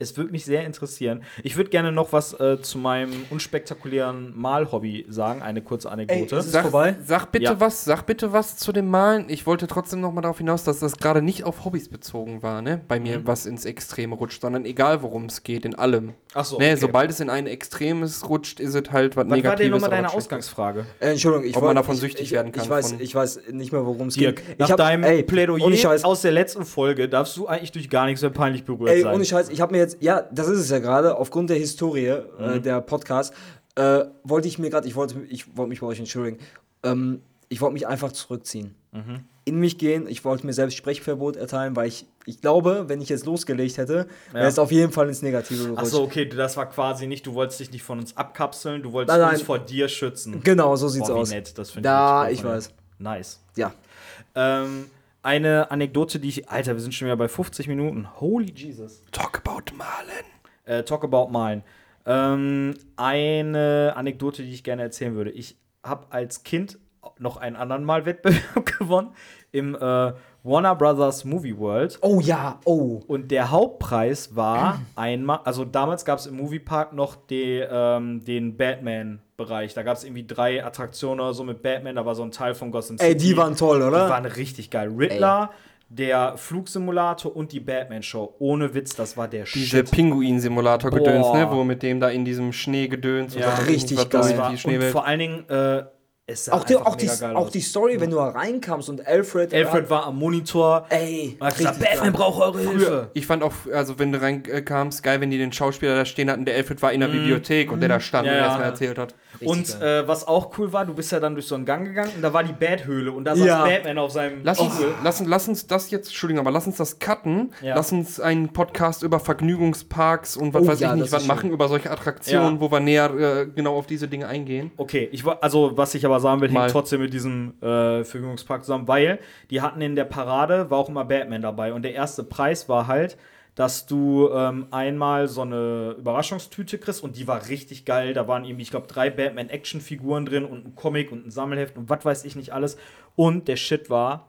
Es würde mich sehr interessieren. Ich würde gerne noch was äh, zu meinem unspektakulären Malhobby sagen, eine kurze Anekdote. Ey, es ist Sag, vorbei? sag bitte Ja. was, sag bitte was zu dem Malen. Ich wollte trotzdem noch mal darauf hinaus, dass das gerade nicht auf Hobbys bezogen war, ne? Bei Mhm. mir was ins Extreme rutscht, sondern egal worum es geht, in allem. Ach so, Ne, okay. sobald es in ein Extremes rutscht, ist es halt was was war denn Negatives. nochmal deine. Ausgangsfrage? Äh, Entschuldigung, ich Ob man davon ich, süchtig ich, werden kann Ich weiß, ich weiß nicht mehr, worum es Dirk, geht. nach ich hab, deinem ey, Plädoyer aus der letzten Folge darfst du eigentlich durch gar nichts mehr peinlich berührt Ey, sein. ohne Scheiß, ich habe mir jetzt, ja, das ist es ja gerade, aufgrund der Historie Mhm. äh, der Podcast, äh, wollte ich mir gerade, ich wollte ich wollte mich bei euch entschuldigen, ähm, ich wollte mich einfach zurückziehen. Mhm. In mich gehen, ich wollte mir selbst Sprechverbot erteilen, weil ich, ich glaube, wenn ich jetzt losgelegt hätte, wäre Ja. es auf jeden Fall ins Negative gerutscht. Ach so, okay, das war quasi nicht, du wolltest dich nicht von uns abkapseln, du wolltest Nein, uns nein. vor dir schützen. Genau, so sieht's Boah, aus. nett, das finde Da, richtig ich cool von weiß. Nice. Ja. Ähm, eine Anekdote, die ich. Alter, wir sind schon wieder bei 50 Minuten. Holy Jesus. Talk about Malen. Äh, talk about malen. Ähm, eine Anekdote, die ich gerne erzählen würde. Ich habe als Kind noch einen anderen Malwettbewerb (laughs) gewonnen im äh, Warner Brothers Movie World. Oh ja, oh. Und der Hauptpreis war einmal, also damals gab es im Moviepark noch die, ähm, den Batman-Bereich. Da gab es irgendwie drei Attraktionen oder so mit Batman, da war so ein Teil von Gotham City. Ey, die waren toll, oder? Die waren richtig geil. Riddler, der Flugsimulator und die Batman-Show. Ohne Witz, das war der Diese Shit. Pinguin-Simulator-Gedöns, Boah. ne? Wo mit dem da in diesem Schneegedöns Ja, dann richtig geil. und vor allen Dingen, äh, Auch die, auch, die, auch aus. die Story, wenn du da reinkamst und Alfred. Alfred war am Monitor. Ey, gesagt, richtig Batman braucht eure Hilfe. Ich fand auch, also wenn du reinkamst, geil, wenn die den Schauspieler da stehen hatten, der Alfred war in der Bibliothek und der da stand Mhm. Ja, und ja. erstmal erzählt hat. Und äh, was auch cool war, du bist ja dann durch so einen Gang gegangen und da war die Bathöhle und da saß Ja. Batman auf seinem Lass uns, lass, uns- lass uns das jetzt, Entschuldigung, aber lass uns das cutten. Ja. Lass uns einen Podcast über Vergnügungsparks und was Oh weiß ja, ich nicht was schön. machen, über solche Attraktionen, Ja. wo wir näher äh, genau auf diese Dinge eingehen. Okay, ich also was ich aber will, Mal. hängt trotzdem mit diesem äh, Vergnügungspark zusammen, weil die hatten in der Parade, war auch immer Batman dabei und der erste Preis war halt, dass du ähm, einmal so eine Überraschungstüte kriegst und die war richtig geil. Da waren irgendwie, ich glaube, drei Batman-Action-Figuren drin und ein Comic und ein Sammelheft und was weiß ich nicht alles. Und der Shit war,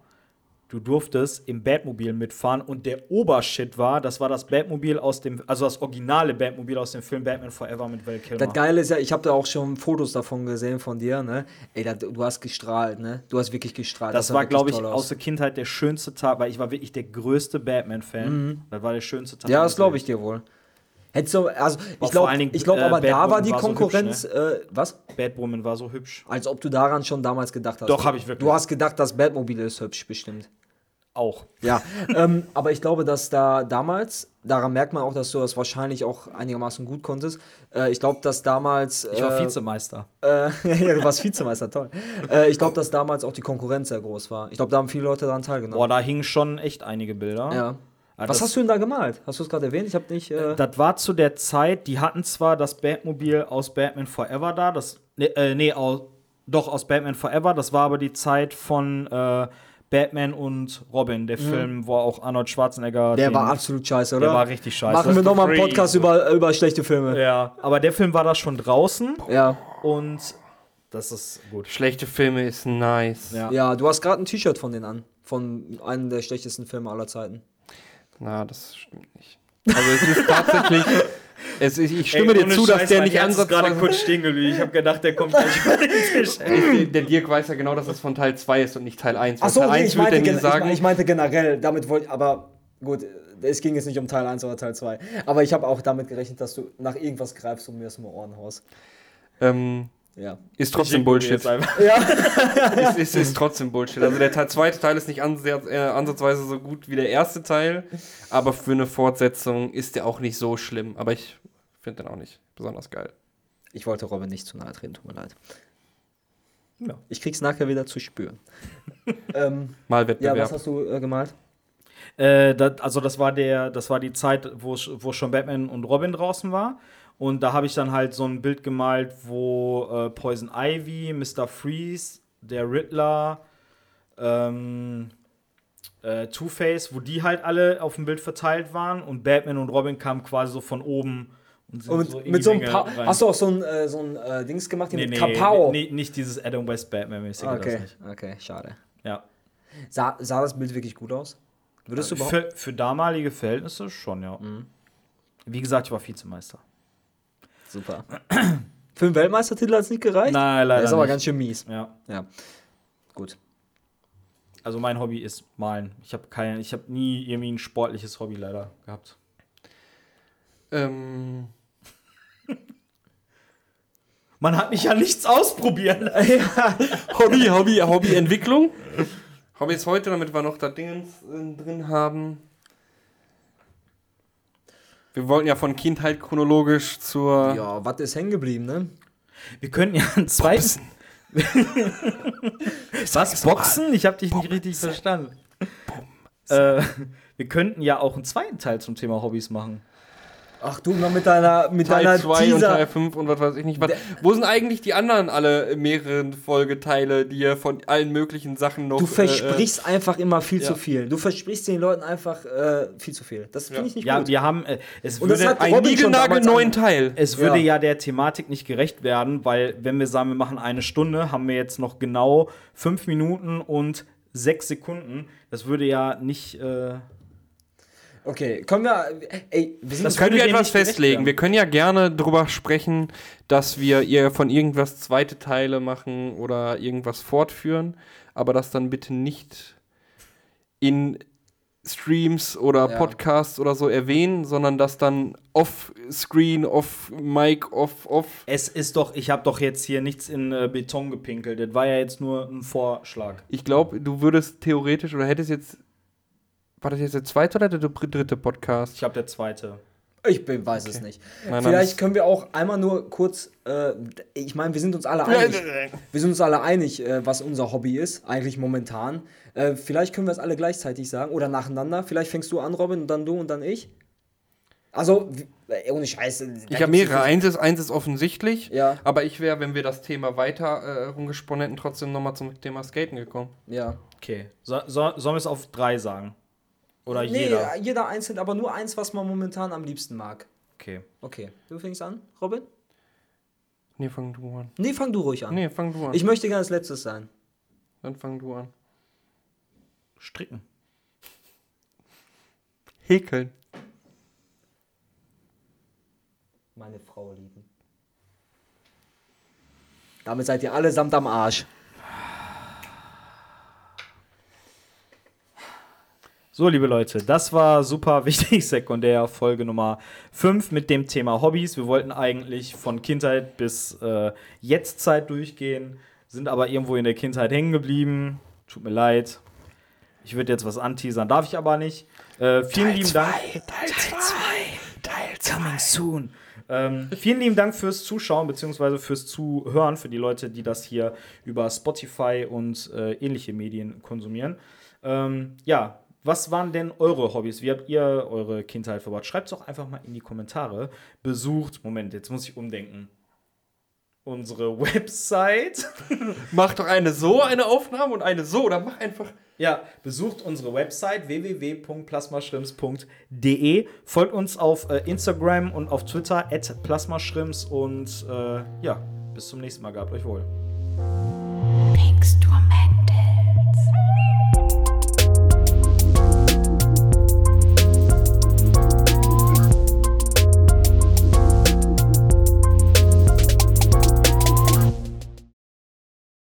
du durftest im Batmobil mitfahren und der Obershit war, das war das Batmobil aus dem, also das originale Batmobil aus dem Film Batman Forever mit Val Kilmer. Das Geile ist ja, ich habe da auch schon Fotos davon gesehen von dir, ne? Ey, da, du hast gestrahlt, ne? Du hast wirklich gestrahlt. Das sah war, glaube ich, toll aus der Kindheit der schönste Tag, weil ich war wirklich der größte Batman-Fan. Das war der schönste Tag. Mhm. Ja, das glaube ich dir wohl. Hättest du, also ich glaube, ich glaube, äh, aber da Batwoman war die war so Konkurrenz, äh, was? Batwoman war so hübsch. Als ob du daran schon damals gedacht hast. Doch, hab ich wirklich. Du hast gedacht, das Batmobil ist hübsch, bestimmt. Auch. Ja, (laughs) ähm, aber ich glaube, dass da damals, daran merkt man auch, dass du das wahrscheinlich auch einigermaßen gut konntest. Äh, ich glaube, dass damals. Ich war äh, Vizemeister. (laughs) Äh, ja, du warst Vizemeister, toll. Äh, ich glaube, dass damals auch die Konkurrenz sehr groß war. Ich glaube, da haben viele Leute daran teilgenommen. Boah, da hingen schon echt einige Bilder. ja. Ah, Was hast du denn da gemalt? Hast du es gerade erwähnt? Ich habe nicht. Äh, Das war zu der Zeit, die hatten zwar das Batmobil aus Batman Forever da, das. Nee, äh, nee aus, doch aus Batman Forever, das war aber die Zeit von äh, Batman und Robin, der Film, wo auch Arnold Schwarzenegger. Mhm. der den- war absolut scheiße, oder? Der war richtig scheiße. Machen wir nochmal einen. Podcast über, über schlechte Filme. Ja, aber der Film war da schon draußen Ja. und das ist gut. Schlechte Filme ist nice. Ja. Ja, du hast gerade ein T-Shirt von denen an. Von einem der schlechtesten Filme aller Zeiten. Na, das stimmt nicht. Also es ist tatsächlich. (laughs) es ich stimme dir zu, dass der nicht gerade ansatzweise. kurz stehen geblieben. Ich habe gedacht, der kommt gleich über den Tisch. Der- Der Dirk weiß ja genau, dass es von Teil 2 ist und nicht Teil 1. Achso, Teil nee, 1 ich, meinte ich, sagen. ich meinte generell, damit wollte ich, aber gut, es ging jetzt nicht um Teil 1 oder Teil 2. Aber ich habe auch damit gerechnet, dass du nach irgendwas greifst und mir das die Ohren haust. ähm, Ja. ist trotzdem Bullshit. Einfach. (laughs) ist, ist, ist trotzdem Bullshit. Also der Teil, zweite Teil ist nicht ansatz, äh, ansatzweise so gut wie der erste Teil, aber für eine Fortsetzung ist der auch nicht so schlimm. Aber ich finde den auch nicht besonders geil. Ich wollte Robin nicht zu nahe treten, tut mir leid. Ja. Ich krieg's nachher wieder zu spüren. (laughs) ähm, Mal ja, was hast du äh, gemalt? Äh, das, also das war der, das war die Zeit, wo, wo schon Batman und Robin draußen war. Und da habe ich dann halt so ein Bild gemalt, wo äh, Poison Ivy, Mr. Freeze, der Riddler, ähm, äh, Two-Face, wo die halt alle auf dem Bild verteilt waren und Batman und Robin kamen quasi so von oben Und, sind Und so mit so einem pa rein. Hast du auch so ein, äh, so ein äh, Dings gemacht, nee, mit nee, Kapau? nee, nicht dieses Adam West Batman-mäßige, okay, okay, schade. Ja. Sah, sah das Bild wirklich gut aus? Würdest du. Für, für damalige Verhältnisse schon, ja. Mhm. Wie gesagt, ich war Vizemeister. Super. Für den Weltmeistertitel hat es nicht gereicht? Nein, leider Das ist aber nicht. ganz schön mies. Ja. Ja. Gut. Also mein Hobby ist Malen. Ich habe kein, ich habe nie irgendwie ein sportliches Hobby leider gehabt. Ähm, (laughs) Man hat mich ja nichts ausprobieren. (laughs) Hobby, Hobby, Hobbyentwicklung. Hobbys heute, damit wir noch da Dingens äh, drin haben. Wir wollten ja von Kindheit chronologisch zur. Ja, was ist hängen geblieben, ne? Wir könnten ja einen zweiten. (laughs) Was? Boxen? Ich habe dich nicht richtig verstanden. Äh, wir könnten ja auch einen zweiten Teil zum Thema Hobbys machen. Ach du, mal mit deiner, mit Teil deiner 2 und Teil Teaser. 5 und was weiß ich nicht was. Wo sind eigentlich die anderen alle mehreren Folgeteile, die ihr von allen möglichen Sachen noch. Du äh, versprichst einfach immer viel ja. zu viel. Du versprichst den Leuten einfach äh, viel zu viel. Das finde Ja. ich nicht Ja, gut. wir haben. Äh, es Und das würde, hat- Äh, ein niegelnagelneuen an- Teil. es würde Ja. ja. der Thematik nicht gerecht werden, weil, wenn wir sagen, wir machen eine Stunde, haben wir jetzt noch genau fünf Minuten und sechs Sekunden. Das würde ja nicht. Äh, Okay, können wir. Ey, wir sind Das Können wir etwas festlegen? Wir können ja gerne drüber sprechen, dass wir ihr von irgendwas zweite Teile machen oder irgendwas fortführen, aber das dann bitte nicht in Streams oder Ja. Podcasts oder so erwähnen, sondern das dann off-screen, off-mic, off-off. es ist doch, ich habe doch jetzt hier nichts in äh, Beton gepinkelt. Das war ja jetzt nur ein Vorschlag. Ich glaube, du würdest theoretisch oder hättest jetzt. War das jetzt der zweite oder der dritte Podcast? Ich habe der zweite. Ich bin, weiß es nicht. Nein, Vielleicht können wir auch einmal nur kurz. Äh, ich meine, wir sind uns alle einig. Wir sind uns alle einig, äh, was unser Hobby ist, eigentlich momentan. Äh, vielleicht können wir es alle gleichzeitig sagen oder nacheinander. Vielleicht fängst du an, Robin, und dann du und dann ich. Also, äh, ohne Scheiße. Ich habe mehrere. Eins ist, eins ist offensichtlich, Ja. aber ich wäre, wenn wir das Thema weiter äh, rumgesponnen hätten, trotzdem nochmal zum Thema Skaten gekommen. Ja. Okay. So, so, sollen wir es auf drei sagen? Oder Nee, jeder? jeder einzeln, aber nur eins, was man momentan am liebsten mag. Okay. Okay. Du fängst an, Robin? Nee, fang du an. Nee, fang du ruhig an. Nee, fang du an. Ich möchte gerne als letztes sein. Dann fang du an. Stricken. Häkeln. Meine Frau lieben. Damit seid ihr allesamt am Arsch. So, liebe Leute, das war super wichtig (laughs) sekundär Folge Nummer 5 mit dem Thema Hobbys. Wir wollten eigentlich von Kindheit bis äh, Jetztzeit durchgehen, sind aber irgendwo in der Kindheit hängen geblieben. Tut mir leid. Ich würde jetzt was anteasern, darf ich aber nicht. Äh, vielen lieben Dank. Teil 2. Teil 2. Coming soon. Ähm, vielen lieben Dank fürs Zuschauen bzw. fürs Zuhören für die Leute, die das hier über Spotify und äh, ähnliche Medien konsumieren. Ähm, ja, was waren denn eure Hobbys? Wie habt ihr eure Kindheit verbracht? Schreibt es doch einfach mal in die Kommentare. Besucht, Moment, jetzt muss ich umdenken. Unsere (laughs) Website. Mach doch eine so, eine Aufnahme und eine so. Oder mach einfach. Ja, besucht unsere Website www.plasmaschrimps.de. Folgt uns auf äh, Instagram und auf Twitter at plasmaschrimps und äh, ja, bis zum nächsten Mal. Gehabt euch wohl. Torment.